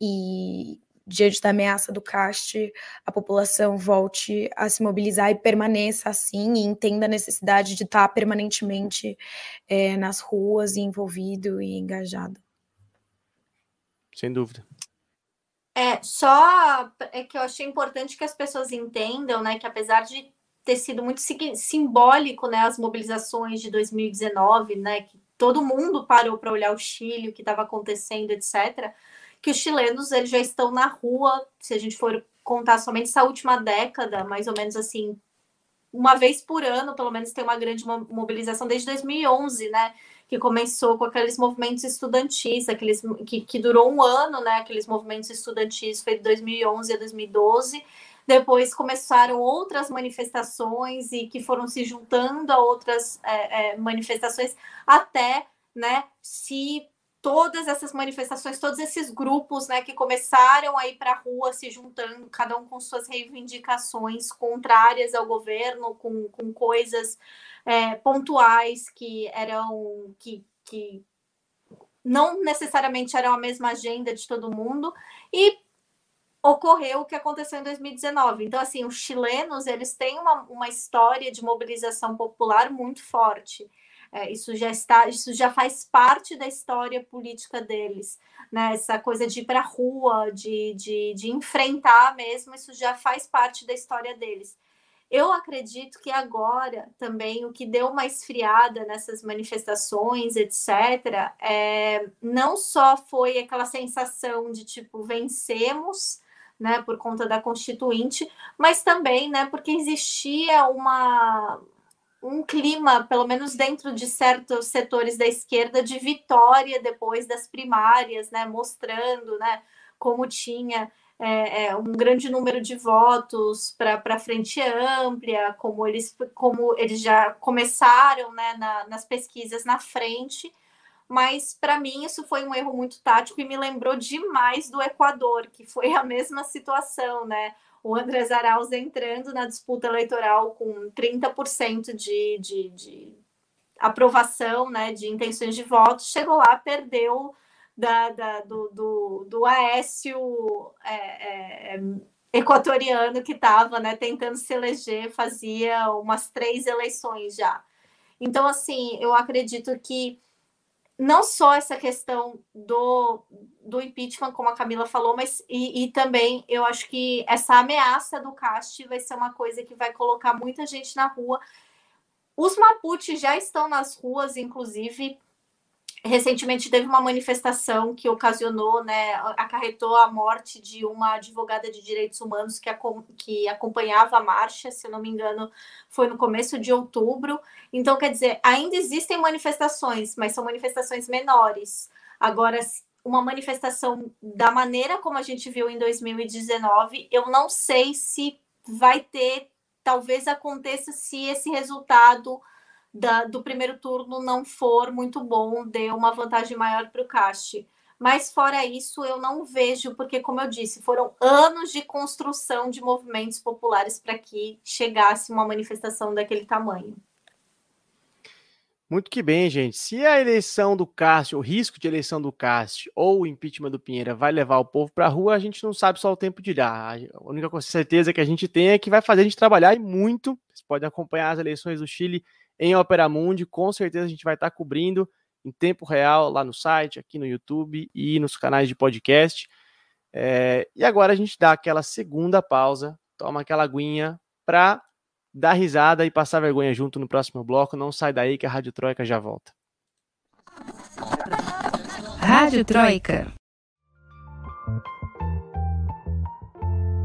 B: e diante da ameaça do CAST, a população volte a se mobilizar e permaneça assim, e entenda a necessidade de estar permanentemente é, nas ruas, e envolvido e engajado.
A: Sem dúvida.
C: É, só é que eu achei importante que as pessoas entendam, né, que apesar de ter sido muito simbólico, né, as mobilizações de 2019, né, que todo mundo parou para olhar o Chile, o que estava acontecendo, etc que os chilenos eles já estão na rua, se a gente for contar somente essa última década, mais ou menos assim, uma vez por ano, pelo menos tem uma grande mobilização desde 2011, né? Que começou com aqueles movimentos estudantis, aqueles que, que durou um ano, né? Aqueles movimentos estudantis foi de 2011 a 2012. Depois começaram outras manifestações e que foram se juntando a outras é, é, manifestações até, né? Se todas essas manifestações, todos esses grupos né, que começaram a ir para a rua se juntando, cada um com suas reivindicações contrárias ao governo, com, com coisas é, pontuais que eram que, que não necessariamente eram a mesma agenda de todo mundo, e ocorreu o que aconteceu em 2019. Então, assim, os chilenos eles têm uma, uma história de mobilização popular muito forte. É, isso já está, isso já faz parte da história política deles, né? Essa coisa de ir para a rua, de, de, de enfrentar mesmo, isso já faz parte da história deles. Eu acredito que agora também o que deu uma esfriada nessas manifestações, etc., é, não só foi aquela sensação de tipo vencemos, né, por conta da Constituinte, mas também, né, porque existia uma um clima, pelo menos dentro de certos setores da esquerda, de vitória depois das primárias, né, mostrando né, como tinha é, é, um grande número de votos para a frente ampla, como eles, como eles já começaram né, na, nas pesquisas na frente. Mas para mim isso foi um erro muito tático e me lembrou demais do Equador, que foi a mesma situação, né? O André Arauz entrando na disputa eleitoral com 30% de, de, de aprovação, né, de intenções de voto, chegou lá, perdeu da, da do, do, do Aécio é, é, equatoriano que estava né, tentando se eleger, fazia umas três eleições já. Então, assim, eu acredito que não só essa questão do, do impeachment, como a Camila falou, mas e, e, também eu acho que essa ameaça do CAST vai ser uma coisa que vai colocar muita gente na rua. Os Mapuche já estão nas ruas, inclusive, recentemente teve uma manifestação que ocasionou, né, acarretou a morte de uma advogada de direitos humanos que, que acompanhava a marcha, se não me engano, foi no começo de outubro. Então, quer dizer, ainda existem manifestações, mas são manifestações menores. Agora, uma manifestação da maneira como a gente viu em 2019, eu não sei se vai ter, talvez aconteça se esse resultado da, do primeiro turno não for muito bom, dê uma vantagem maior para o Cast. Mas fora isso, eu não vejo, porque, como eu disse, foram anos de construção de movimentos populares para que chegasse uma manifestação daquele tamanho.
A: Muito que bem, gente. Se a eleição do Cast, o risco de eleição do Cast ou o impeachment do Pinheira vai levar o povo para a rua, a gente não sabe só o tempo dirá. A única certeza que a gente tem é que vai fazer a gente trabalhar e muito. Vocês podem acompanhar as eleições do Chile em Opera Mundi. Com certeza a gente vai estar cobrindo em tempo real lá no site, aqui no YouTube e nos canais de podcast. É, e agora a gente dá aquela segunda pausa, toma aquela aguinha para dar risada e passar vergonha junto no próximo bloco. Não sai daí que a Rádio Troika já volta.
D: Rádio Troika.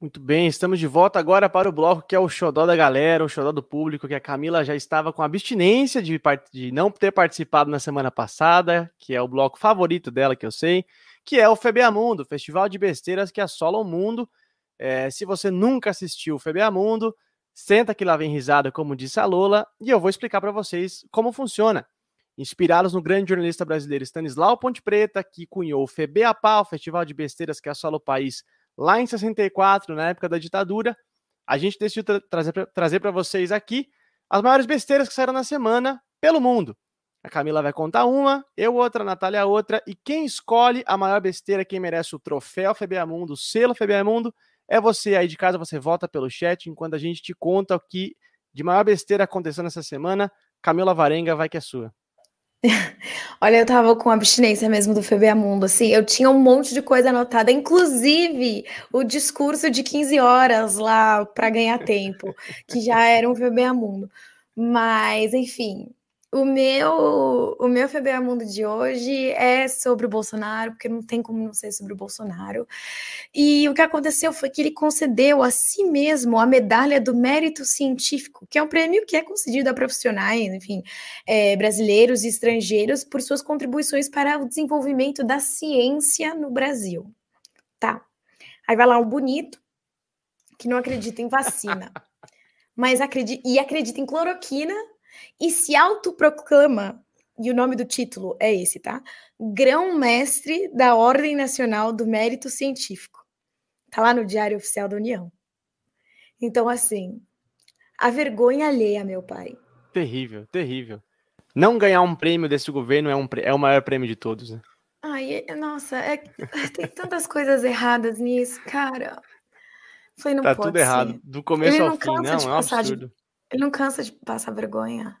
A: Muito bem, estamos de volta agora para o bloco que é o xodó da galera, o xodó do público, que a Camila já estava com abstinência de, de não ter participado na semana passada, que é o bloco favorito dela, que eu sei, que é o FBA Mundo, Festival de Besteiras que assola o mundo. É, se você nunca assistiu o FBA Mundo, senta que lá vem risada, como disse a Lola, e eu vou explicar para vocês como funciona. Inspirados no grande jornalista brasileiro Stanislau Ponte Preta, que cunhou o FBAPA, o Festival de Besteiras que assola o país lá em 64, na época da ditadura, a gente decidiu tra trazer, pra, trazer para vocês aqui as maiores besteiras que saíram na semana pelo mundo. A Camila vai contar uma, eu outra, a Natália outra, e quem escolhe a maior besteira, quem merece o troféu FBA Mundo, o selo FBA Mundo, é você aí de casa, você vota pelo chat, enquanto a gente te conta o que de maior besteira aconteceu nessa semana. Camila Varenga, vai que é sua. *laughs*
B: Olha, eu tava com abstinência mesmo do FBA Mundo, assim, eu tinha um monte de coisa anotada, inclusive o discurso de 15 horas lá para ganhar tempo, que já era um FBA Mundo. Mas, enfim, o meu, o meu FBA Mundo de hoje é sobre o Bolsonaro, porque não tem como não ser sobre o Bolsonaro. E o que aconteceu foi que ele concedeu a si mesmo a medalha do mérito científico, que é um prêmio que é concedido a profissionais, enfim, é, brasileiros e estrangeiros por suas contribuições para o desenvolvimento da ciência no Brasil. Tá. Aí vai lá um bonito que não acredita em vacina, *laughs* mas acredita e acredita em cloroquina e se autoproclama, e o nome do título é esse, tá? Grão-mestre da Ordem Nacional do Mérito Científico. Tá lá no Diário Oficial da União. Então, assim, a vergonha alheia, meu pai.
A: Terrível, terrível. Não ganhar um prêmio desse governo é, um, é o maior prêmio de todos, né?
B: Ai, nossa, é, tem tantas coisas erradas nisso, cara. Foi, não
A: tá tudo ser. errado, do começo
B: Ele
A: ao fim, não, é um absurdo.
B: De, ele não cansa de passar vergonha.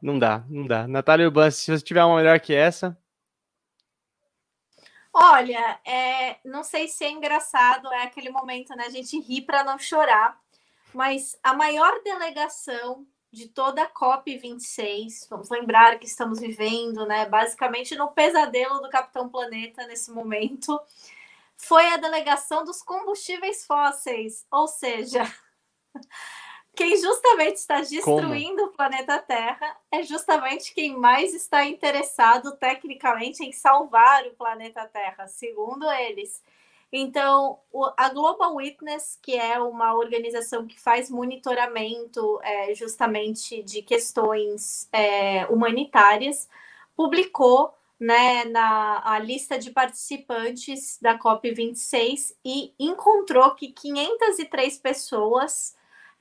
A: Não dá, não dá. Natália Urban, se você tiver uma melhor que essa.
C: Olha, é, não sei se é engraçado, é aquele momento, né? A gente ri para não chorar, mas a maior delegação de toda a COP26, vamos lembrar que estamos vivendo, né, basicamente no pesadelo do Capitão Planeta nesse momento, foi a delegação dos combustíveis fósseis, ou seja, *laughs* quem justamente está destruindo Como? o planeta Terra é justamente quem mais está interessado tecnicamente em salvar o planeta Terra, segundo eles. Então, a Global Witness, que é uma organização que faz monitoramento é, justamente de questões é, humanitárias, publicou né, na a lista de participantes da COP26 e encontrou que 503 pessoas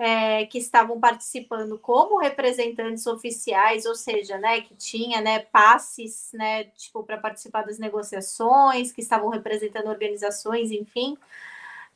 C: é, que estavam participando como representantes oficiais, ou seja, né, que tinha né, passes né, tipo, para participar das negociações, que estavam representando organizações, enfim,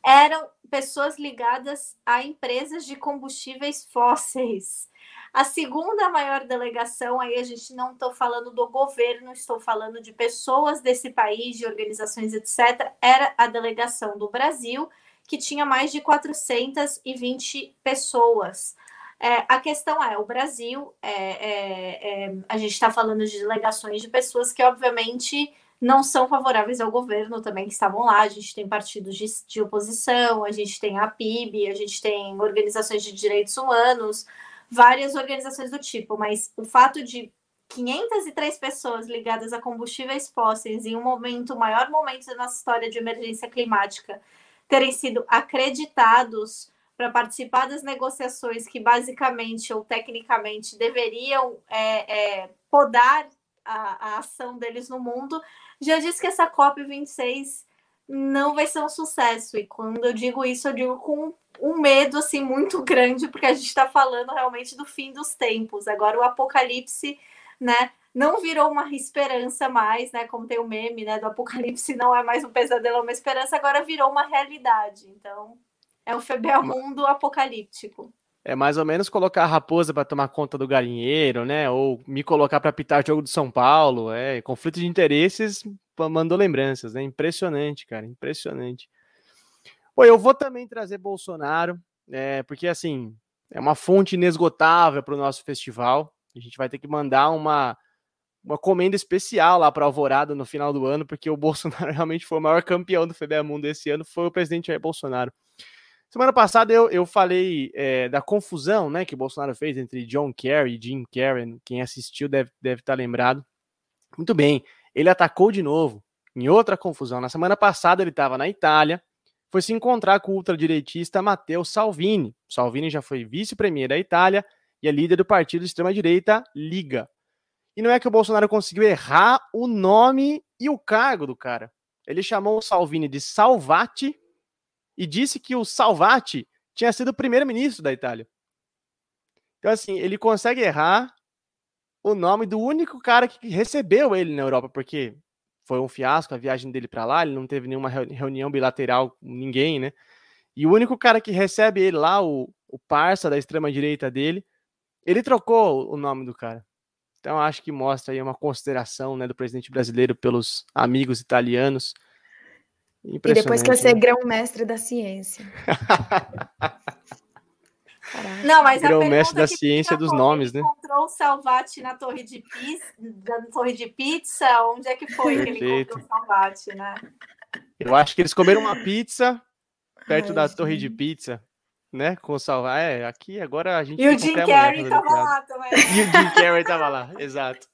C: eram pessoas ligadas a empresas de combustíveis fósseis. A segunda maior delegação, aí a gente não estou falando do governo, estou falando de pessoas desse país, de organizações, etc., era a delegação do Brasil, que tinha mais de 420 pessoas. É, a questão é, o Brasil, é, é, é a gente está falando de delegações de pessoas que, obviamente, não são favoráveis ao governo também, que estavam lá. A gente tem partidos de, de oposição, a gente tem a PIB, a gente tem organizações de direitos humanos, várias organizações do tipo, mas o fato de 503 pessoas ligadas a combustíveis fósseis em um momento, o maior momento da nossa história de emergência climática, terem sido acreditados para participar das negociações que basicamente ou tecnicamente deveriam é, é, podar a, a, ação deles no mundo, já disse que essa COP26 não vai ser um sucesso. E quando eu digo isso, eu digo com um medo assim muito grande, porque a gente está falando realmente do fim dos tempos. Agora o apocalipse, né? Não virou uma esperança mais, né? Como tem o meme, né? Do apocalipse não é mais um pesadelo, é uma esperança, agora virou uma realidade. Então, é o Febel mundo apocalíptico.
A: É mais ou menos colocar a raposa para tomar conta do galinheiro, né? Ou me colocar para pitar o jogo do São Paulo. É, conflito de interesses mandou lembranças, né? Impressionante, cara, impressionante. Pô, eu vou também trazer Bolsonaro, é, porque assim, é uma fonte inesgotável para o nosso festival. A gente vai ter que mandar uma uma comenda especial lá para Alvorada no final do ano, porque o *laughs* Bolsonaro realmente foi o maior campeão do FBA Mundo esse ano, foi o presidente Jair Bolsonaro. Semana passada eu, eu falei é, da confusão né, que o Bolsonaro fez entre John Kerry e Jim Carrey. Quem assistiu deve, deve estar lembrado. Muito bem, ele atacou de novo em outra confusão. Na semana passada ele estava na Itália, foi se encontrar com o ultradireitista Matteo Salvini. Salvini já foi vice-premier da Itália e é líder do partido de extrema-direita Liga. E não é que o Bolsonaro conseguiu errar o nome e o cargo do cara. Ele chamou o Salvini de Salvati e disse que o Salvati tinha sido primeiro-ministro da Itália. Então, assim, ele consegue errar o nome do único cara que recebeu ele na Europa, porque foi um fiasco a viagem dele para lá, ele não teve nenhuma reunião bilateral com ninguém, né? E o único cara que recebe ele lá, o, o parça da extrema-direita dele, ele trocou o nome do cara. Então, acho que mostra aí uma consideração né, do presidente brasileiro pelos amigos italianos.
B: E depois quer ser né? grão-mestre da ciência.
C: Não, mas
A: Virou a mestre da ciência *laughs* dos nomes,
C: né? encontrou o Salvati na torre de pizza, na torre de pizza, onde é que foi Perfeito. que ele encontrou o Salvati, né?
A: Eu acho que eles comeram uma pizza perto Ai, da gente. torre de pizza, né? Com o Salvati. É, aqui agora a gente.
C: E o Jim Carrey tava lá também. *laughs* E
A: o Jim Carrey tava lá, *laughs* exato.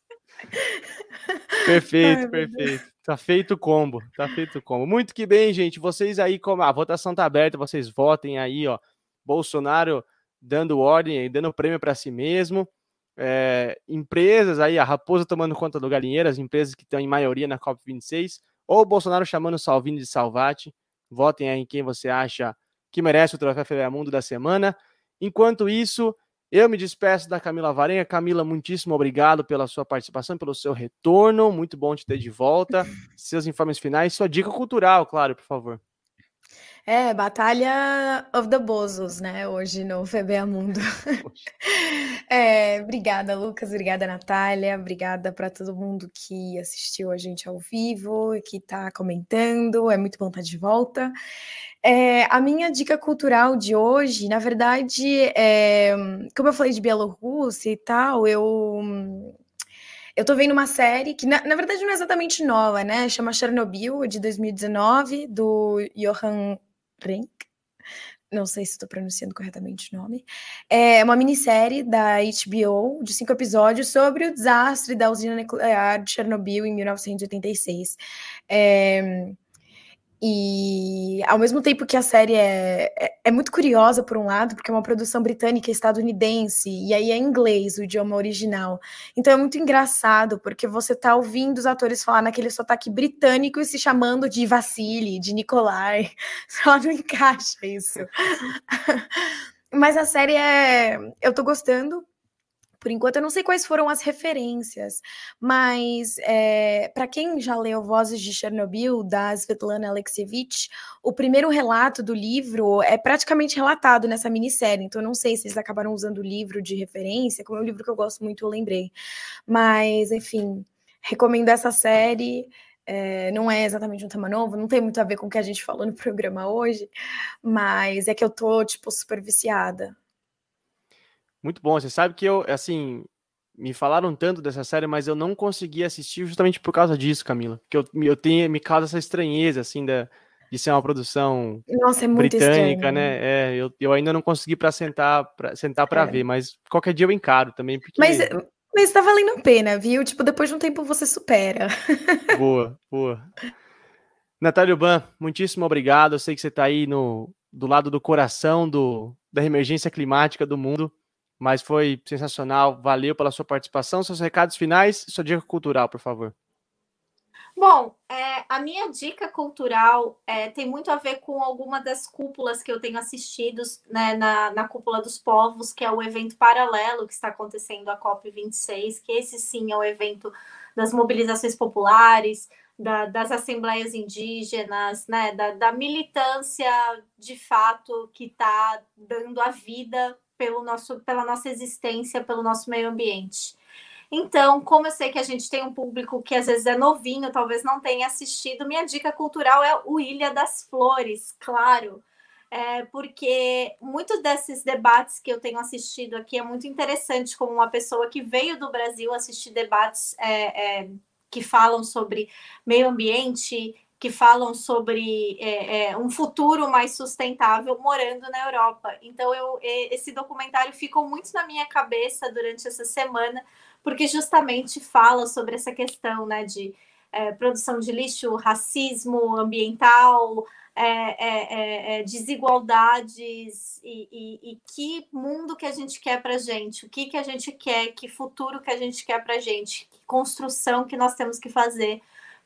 A: Perfeito, Ai, perfeito. Tá feito o combo, tá feito o combo. Muito que bem, gente. Vocês aí, como a votação tá aberta, vocês votem aí, ó. Bolsonaro dando ordem, dando prêmio para si mesmo. É, empresas aí, a Raposa tomando conta do galinheiro, as empresas que estão em maioria na COP26, ou o Bolsonaro chamando o Salvini de Salvati. Votem aí em quem você acha que merece o troféu Mundo da semana. Enquanto isso, eu me despeço da Camila Varenha. Camila, muitíssimo obrigado pela sua participação, pelo seu retorno. Muito bom te ter de volta. *laughs* Seus informes finais, sua dica cultural, claro, por favor.
B: É, Batalha of the Bozos, né? Hoje no *laughs* FBA Mundo. é, obrigada, Lucas. Obrigada, Natália. Obrigada para todo mundo que assistiu a gente ao vivo, que está comentando. É muito bom estar de volta. É, a minha dica cultural de hoje, na verdade, é, como eu falei de Bielorrússia e tal, eu eu tô vendo uma série que, na, na, verdade, não é exatamente nova, né? Chama Chernobyl, de 2019, do Johan Renk. Não sei se estou pronunciando corretamente o nome. É uma minissérie da HBO de cinco episódios sobre o desastre da usina nuclear de Chernobyl em 1986. É, e ao mesmo tempo que a série é, é, é, muito curiosa, por um lado, porque é uma produção britânica e estadunidense, e aí é inglês o idioma original. Então é muito engraçado, porque você tá ouvindo os atores falar naquele sotaque britânico e se chamando de Vassili, de Nikolai. *laughs* Só não encaixa isso. *laughs* Mas a série é. Eu tô gostando, por enquanto, eu não sei quais foram as referências, mas é, para quem já leu Vozes de Chernobyl, da Svetlana Alexievich, o primeiro relato do livro é praticamente relatado nessa minissérie, então eu não sei se eles acabaram usando o livro de referência, como é um livro que eu gosto muito, eu lembrei. Mas, enfim, recomendo essa série. É, não é exatamente um tema novo, não tem muito a ver com o que a gente falou no programa hoje, mas é que eu tô, tipo, super viciada.
A: Muito bom. Você sabe que eu, assim, me falaram tanto dessa série, mas eu não consegui assistir justamente por causa disso, Camila. Que eu, eu tenho, me causa essa estranheza, assim, da, de ser uma produção
B: Nossa, é
A: britânica, estranho. né? É, eu, eu ainda não consegui para sentar para sentar para é. ver, mas qualquer dia eu encaro também, porque
B: Mas mas tá valendo a pena, viu? Tipo, depois de um tempo você supera. *laughs*
A: Boa, boa. Natália Ban, muitíssimo obrigado. Eu sei que você está aí no, do lado do coração do, da emergência climática do mundo mas foi sensacional. Valeu pela sua participação. Seus recados finais sua dica cultural, por favor.
C: Bom, é, a minha dica cultural é, tem muito a ver com alguma das cúpulas que eu tenho assistido né, na, na Cúpula dos Povos, que é o evento paralelo que está acontecendo a COP26, que esse sim é o evento das mobilizações populares, da, das assembleias indígenas, né, da, da militância de fato que está dando a vida pelo nosso, pela nossa existência, pelo nosso meio ambiente. Então, como eu sei que a gente tem um público que às vezes é novinho, talvez não tenha assistido, minha dica cultural é o Ilha das Flores, claro. é, porque muitos desses debates que eu tenho assistido aqui é muito interessante como uma pessoa que veio do Brasil assistir debates é, é, que falam sobre meio ambiente, que falam sobre é, é, um futuro mais sustentável morando na Europa. Então, eu, esse documentário ficou muito na minha cabeça durante essa semana, porque justamente fala sobre essa questão né, de é, produção de lixo, racismo ambiental, é, é, é, desigualdades e, e, e, que mundo que a gente quer para gente, o que, que a gente quer, que futuro que a gente quer para gente, que construção que nós temos que fazer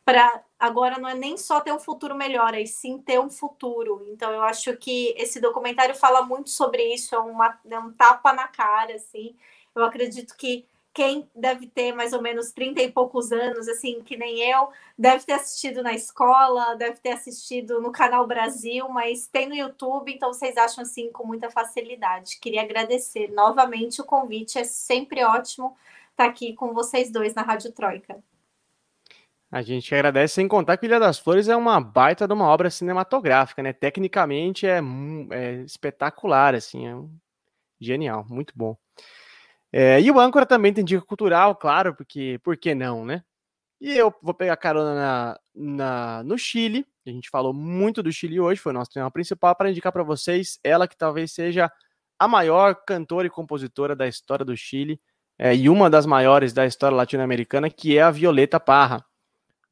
C: para agora não é nem só ter um futuro melhor, é sim ter um futuro. Então eu acho que esse documentário fala muito sobre isso, é, uma, é um tapa na cara, assim. Eu acredito que quem deve ter mais ou menos 30 e poucos anos, assim, que nem eu, deve ter assistido na escola, deve ter assistido no Canal Brasil, mas tem no YouTube, então vocês acham assim com muita facilidade. Queria agradecer novamente o convite, é sempre ótimo estar aqui com vocês dois na Rádio Troika.
A: A gente agradece sem contar que Ilha das Flores é uma baita de uma obra cinematográfica, né? Tecnicamente é, é espetacular, assim, é genial, muito bom. É, e o âncora também tem dica cultural, claro, porque por que não, né? E eu vou pegar carona na, na, no Chile. A gente falou muito do Chile hoje, foi o nosso tema principal para indicar para vocês ela que talvez seja a maior cantora e compositora da história do Chile é, e uma das maiores da história latino-americana, que é a Violeta Parra.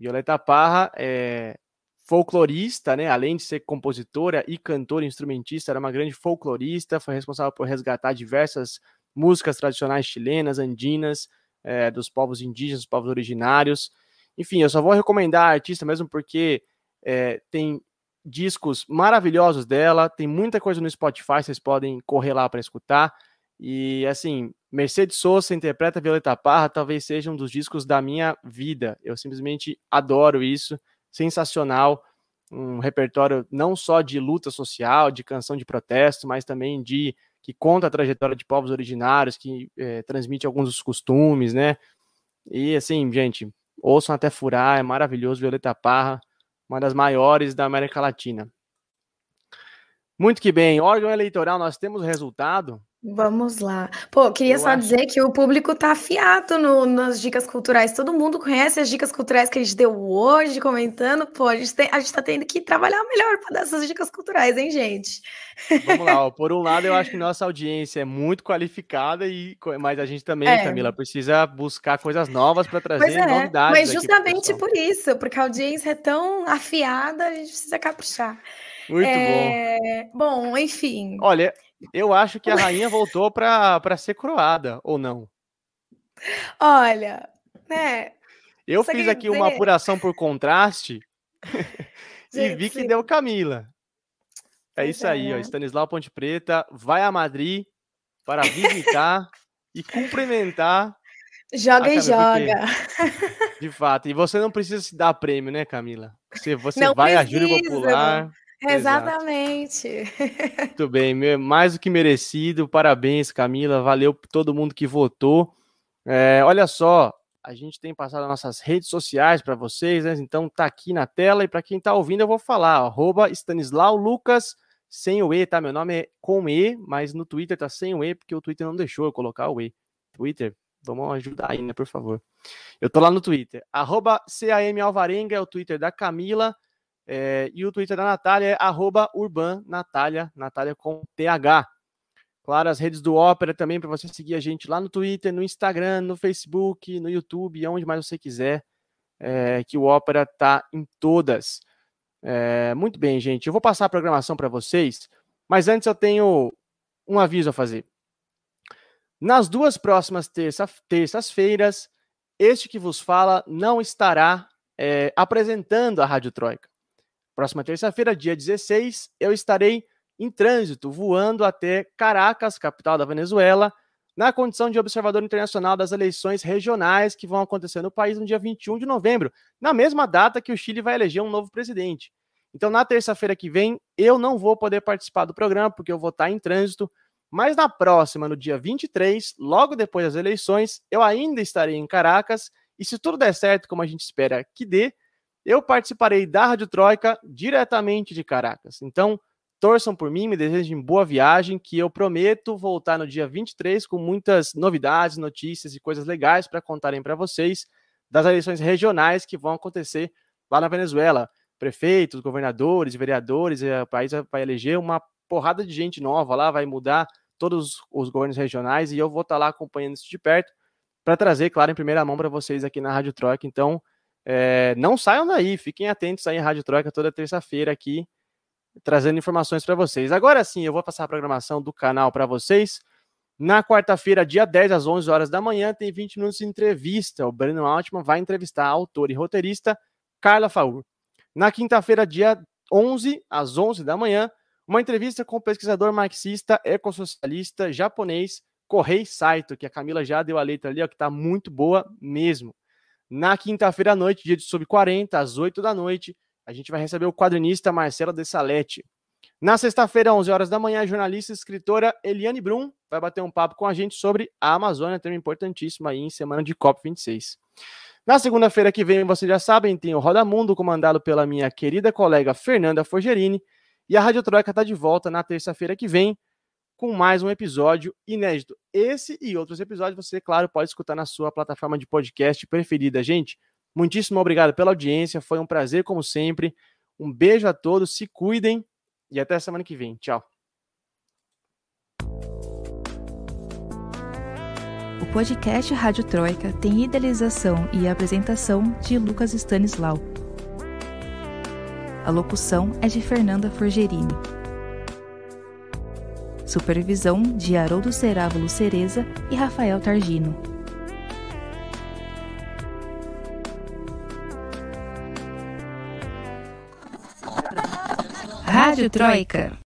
A: Violeta Parra é folclorista, né? Além de ser compositora e cantora, instrumentista, era uma grande folclorista, foi responsável por resgatar diversas músicas tradicionais chilenas, andinas, é, dos povos indígenas, dos povos originários. Enfim, eu só vou recomendar a artista mesmo porque é, tem discos maravilhosos dela, tem muita coisa no Spotify, vocês podem correr lá para escutar. E assim, Mercedes Sosa interpreta Violeta Parra, talvez seja um dos discos da minha vida. Eu simplesmente adoro isso, sensacional. Um repertório não só de luta social, de canção de protesto, mas também de que conta a trajetória de povos originários, que é, transmite alguns dos costumes, né? E assim, gente, ouçam até furar, é maravilhoso. Violeta Parra, uma das maiores da América Latina. Muito que bem, órgão eleitoral, nós temos resultado.
B: Vamos lá. Pô, queria Eu só acho. dizer que o público tá afiado no, nas dicas culturais. Todo mundo conhece as dicas culturais que a gente deu hoje, comentando. Pô, a gente, tem, a gente tá tendo que trabalhar melhor para dar essas dicas culturais, hein, gente?
A: Vamos lá. Ó. *laughs* Por um lado, eu acho que nossa audiência é muito qualificada, e mas a gente também, é. Camila, precisa buscar coisas novas para trazer é, novidades.
B: Mas justamente por isso, porque a audiência é tão afiada, a gente precisa caprichar.
A: Muito é...
B: bom. Bom, enfim.
A: Olha, eu acho que a rainha voltou para ser coroada, ou não?
B: Olha, né?
A: Eu fiz aqui dizer... uma apuração por contraste *laughs* e vi que deu Camila. É isso aí, ó. Stanislau Ponte Preta vai a Madrid para visitar e cumprimentar.
B: Joga e joga.
A: de fato. E você não precisa se dar prêmio, né, Camila? Você, você vai à Júri Popular.
B: Exatamente. *laughs*
A: Muito bem, mais do que merecido. Parabéns, Camila. Valeu todo mundo que votou. É, olha só, a gente tem passado nossas redes sociais para vocês, né? Então tá aqui na tela e para quem tá ouvindo eu vou falar, arroba Stanislau Lucas sem o E, tá? Meu nome é com E, mas no Twitter tá sem o E porque o Twitter não deixou eu colocar o E. Twitter, vamos ajudar aí, né, por favor. Eu tô lá no Twitter, arroba CAM Alvarenga é o Twitter da Camila. É, e o Twitter da Natália é arroba Urban Natália, com TH. Claro, as redes do Ópera também para você seguir a gente lá no Twitter, no Instagram, no Facebook, no YouTube, onde mais você quiser, é, que o Ópera tá em todas. É, muito bem, gente. Eu vou passar a programação para vocês, mas antes eu tenho um aviso a fazer. Nas duas próximas terça, terças-feiras, este que vos fala não estará é, apresentando a Rádio Troika. Próxima terça-feira, dia 16, eu estarei em trânsito, voando até Caracas, capital da Venezuela, na condição de observador internacional das eleições regionais que vão acontecer no país no dia 21 de novembro, na mesma data que o Chile vai eleger um novo presidente. Então, na terça-feira que vem, eu não vou poder participar do programa, porque eu vou estar em trânsito, mas na próxima, no dia 23, logo depois das eleições, eu ainda estarei em Caracas, e se tudo der certo, como a gente espera que dê, eu participarei da Rádio Troika diretamente de Caracas. Então, torçam por mim, me desejem boa viagem, que eu prometo voltar no dia 23 com muitas novidades, notícias e coisas legais para contarem para vocês das eleições regionais que vão acontecer lá na Venezuela. Prefeitos, governadores, vereadores, eh, o país vai eleger uma porrada de gente nova lá, vai mudar todos os governos regionais e eu vou estar tá lá acompanhando isso de perto para trazer, claro, em primeira mão para vocês aqui na Rádio Troika. Então, é, não saiam daí, fiquem atentos aí em Rádio Troika toda terça-feira aqui, trazendo informações para vocês. Agora sim, eu vou passar a programação do canal para vocês. Na quarta-feira, dia 10, às 11 horas da manhã, tem 20 minutos de entrevista. O Breno Altman vai entrevistar a autora e roteirista Carla Faur. Na quinta-feira, dia 11, às 11 da manhã, uma entrevista com o pesquisador marxista, ecossocialista japonês Correi Saito, que a Camila já deu a letra ali, ó, que está muito boa mesmo. Na quinta-feira à noite, dia de sub 40, às 8 da noite, a gente vai receber o quadrinista Marcelo de Salete. Na sexta-feira, 11 horas da manhã, a jornalista e escritora Eliane Brum vai bater um papo com a gente sobre a Amazônia, tema importantíssimo aí em semana de COP26. Na segunda-feira que vem, vocês já sabem, tem o Roda Mundo, comandado pela minha querida colega Fernanda Forgerini, e a Rádio Troika está de volta na terça-feira que vem com mais um episódio inédito. Esse e outros episódios você, claro, pode escutar na sua plataforma de podcast preferida. Gente, muitíssimo obrigado pela audiência, foi um prazer como sempre. Um beijo a todos, se cuidem e até semana que vem. Tchau.
D: O podcast Rádio Troika tem idealização e apresentação de Lucas Stanislau. A locução é de Fernanda Forgerini. Supervisão de Haroldo Cerávulo Cereza e Rafael Targino. Rádio Troika.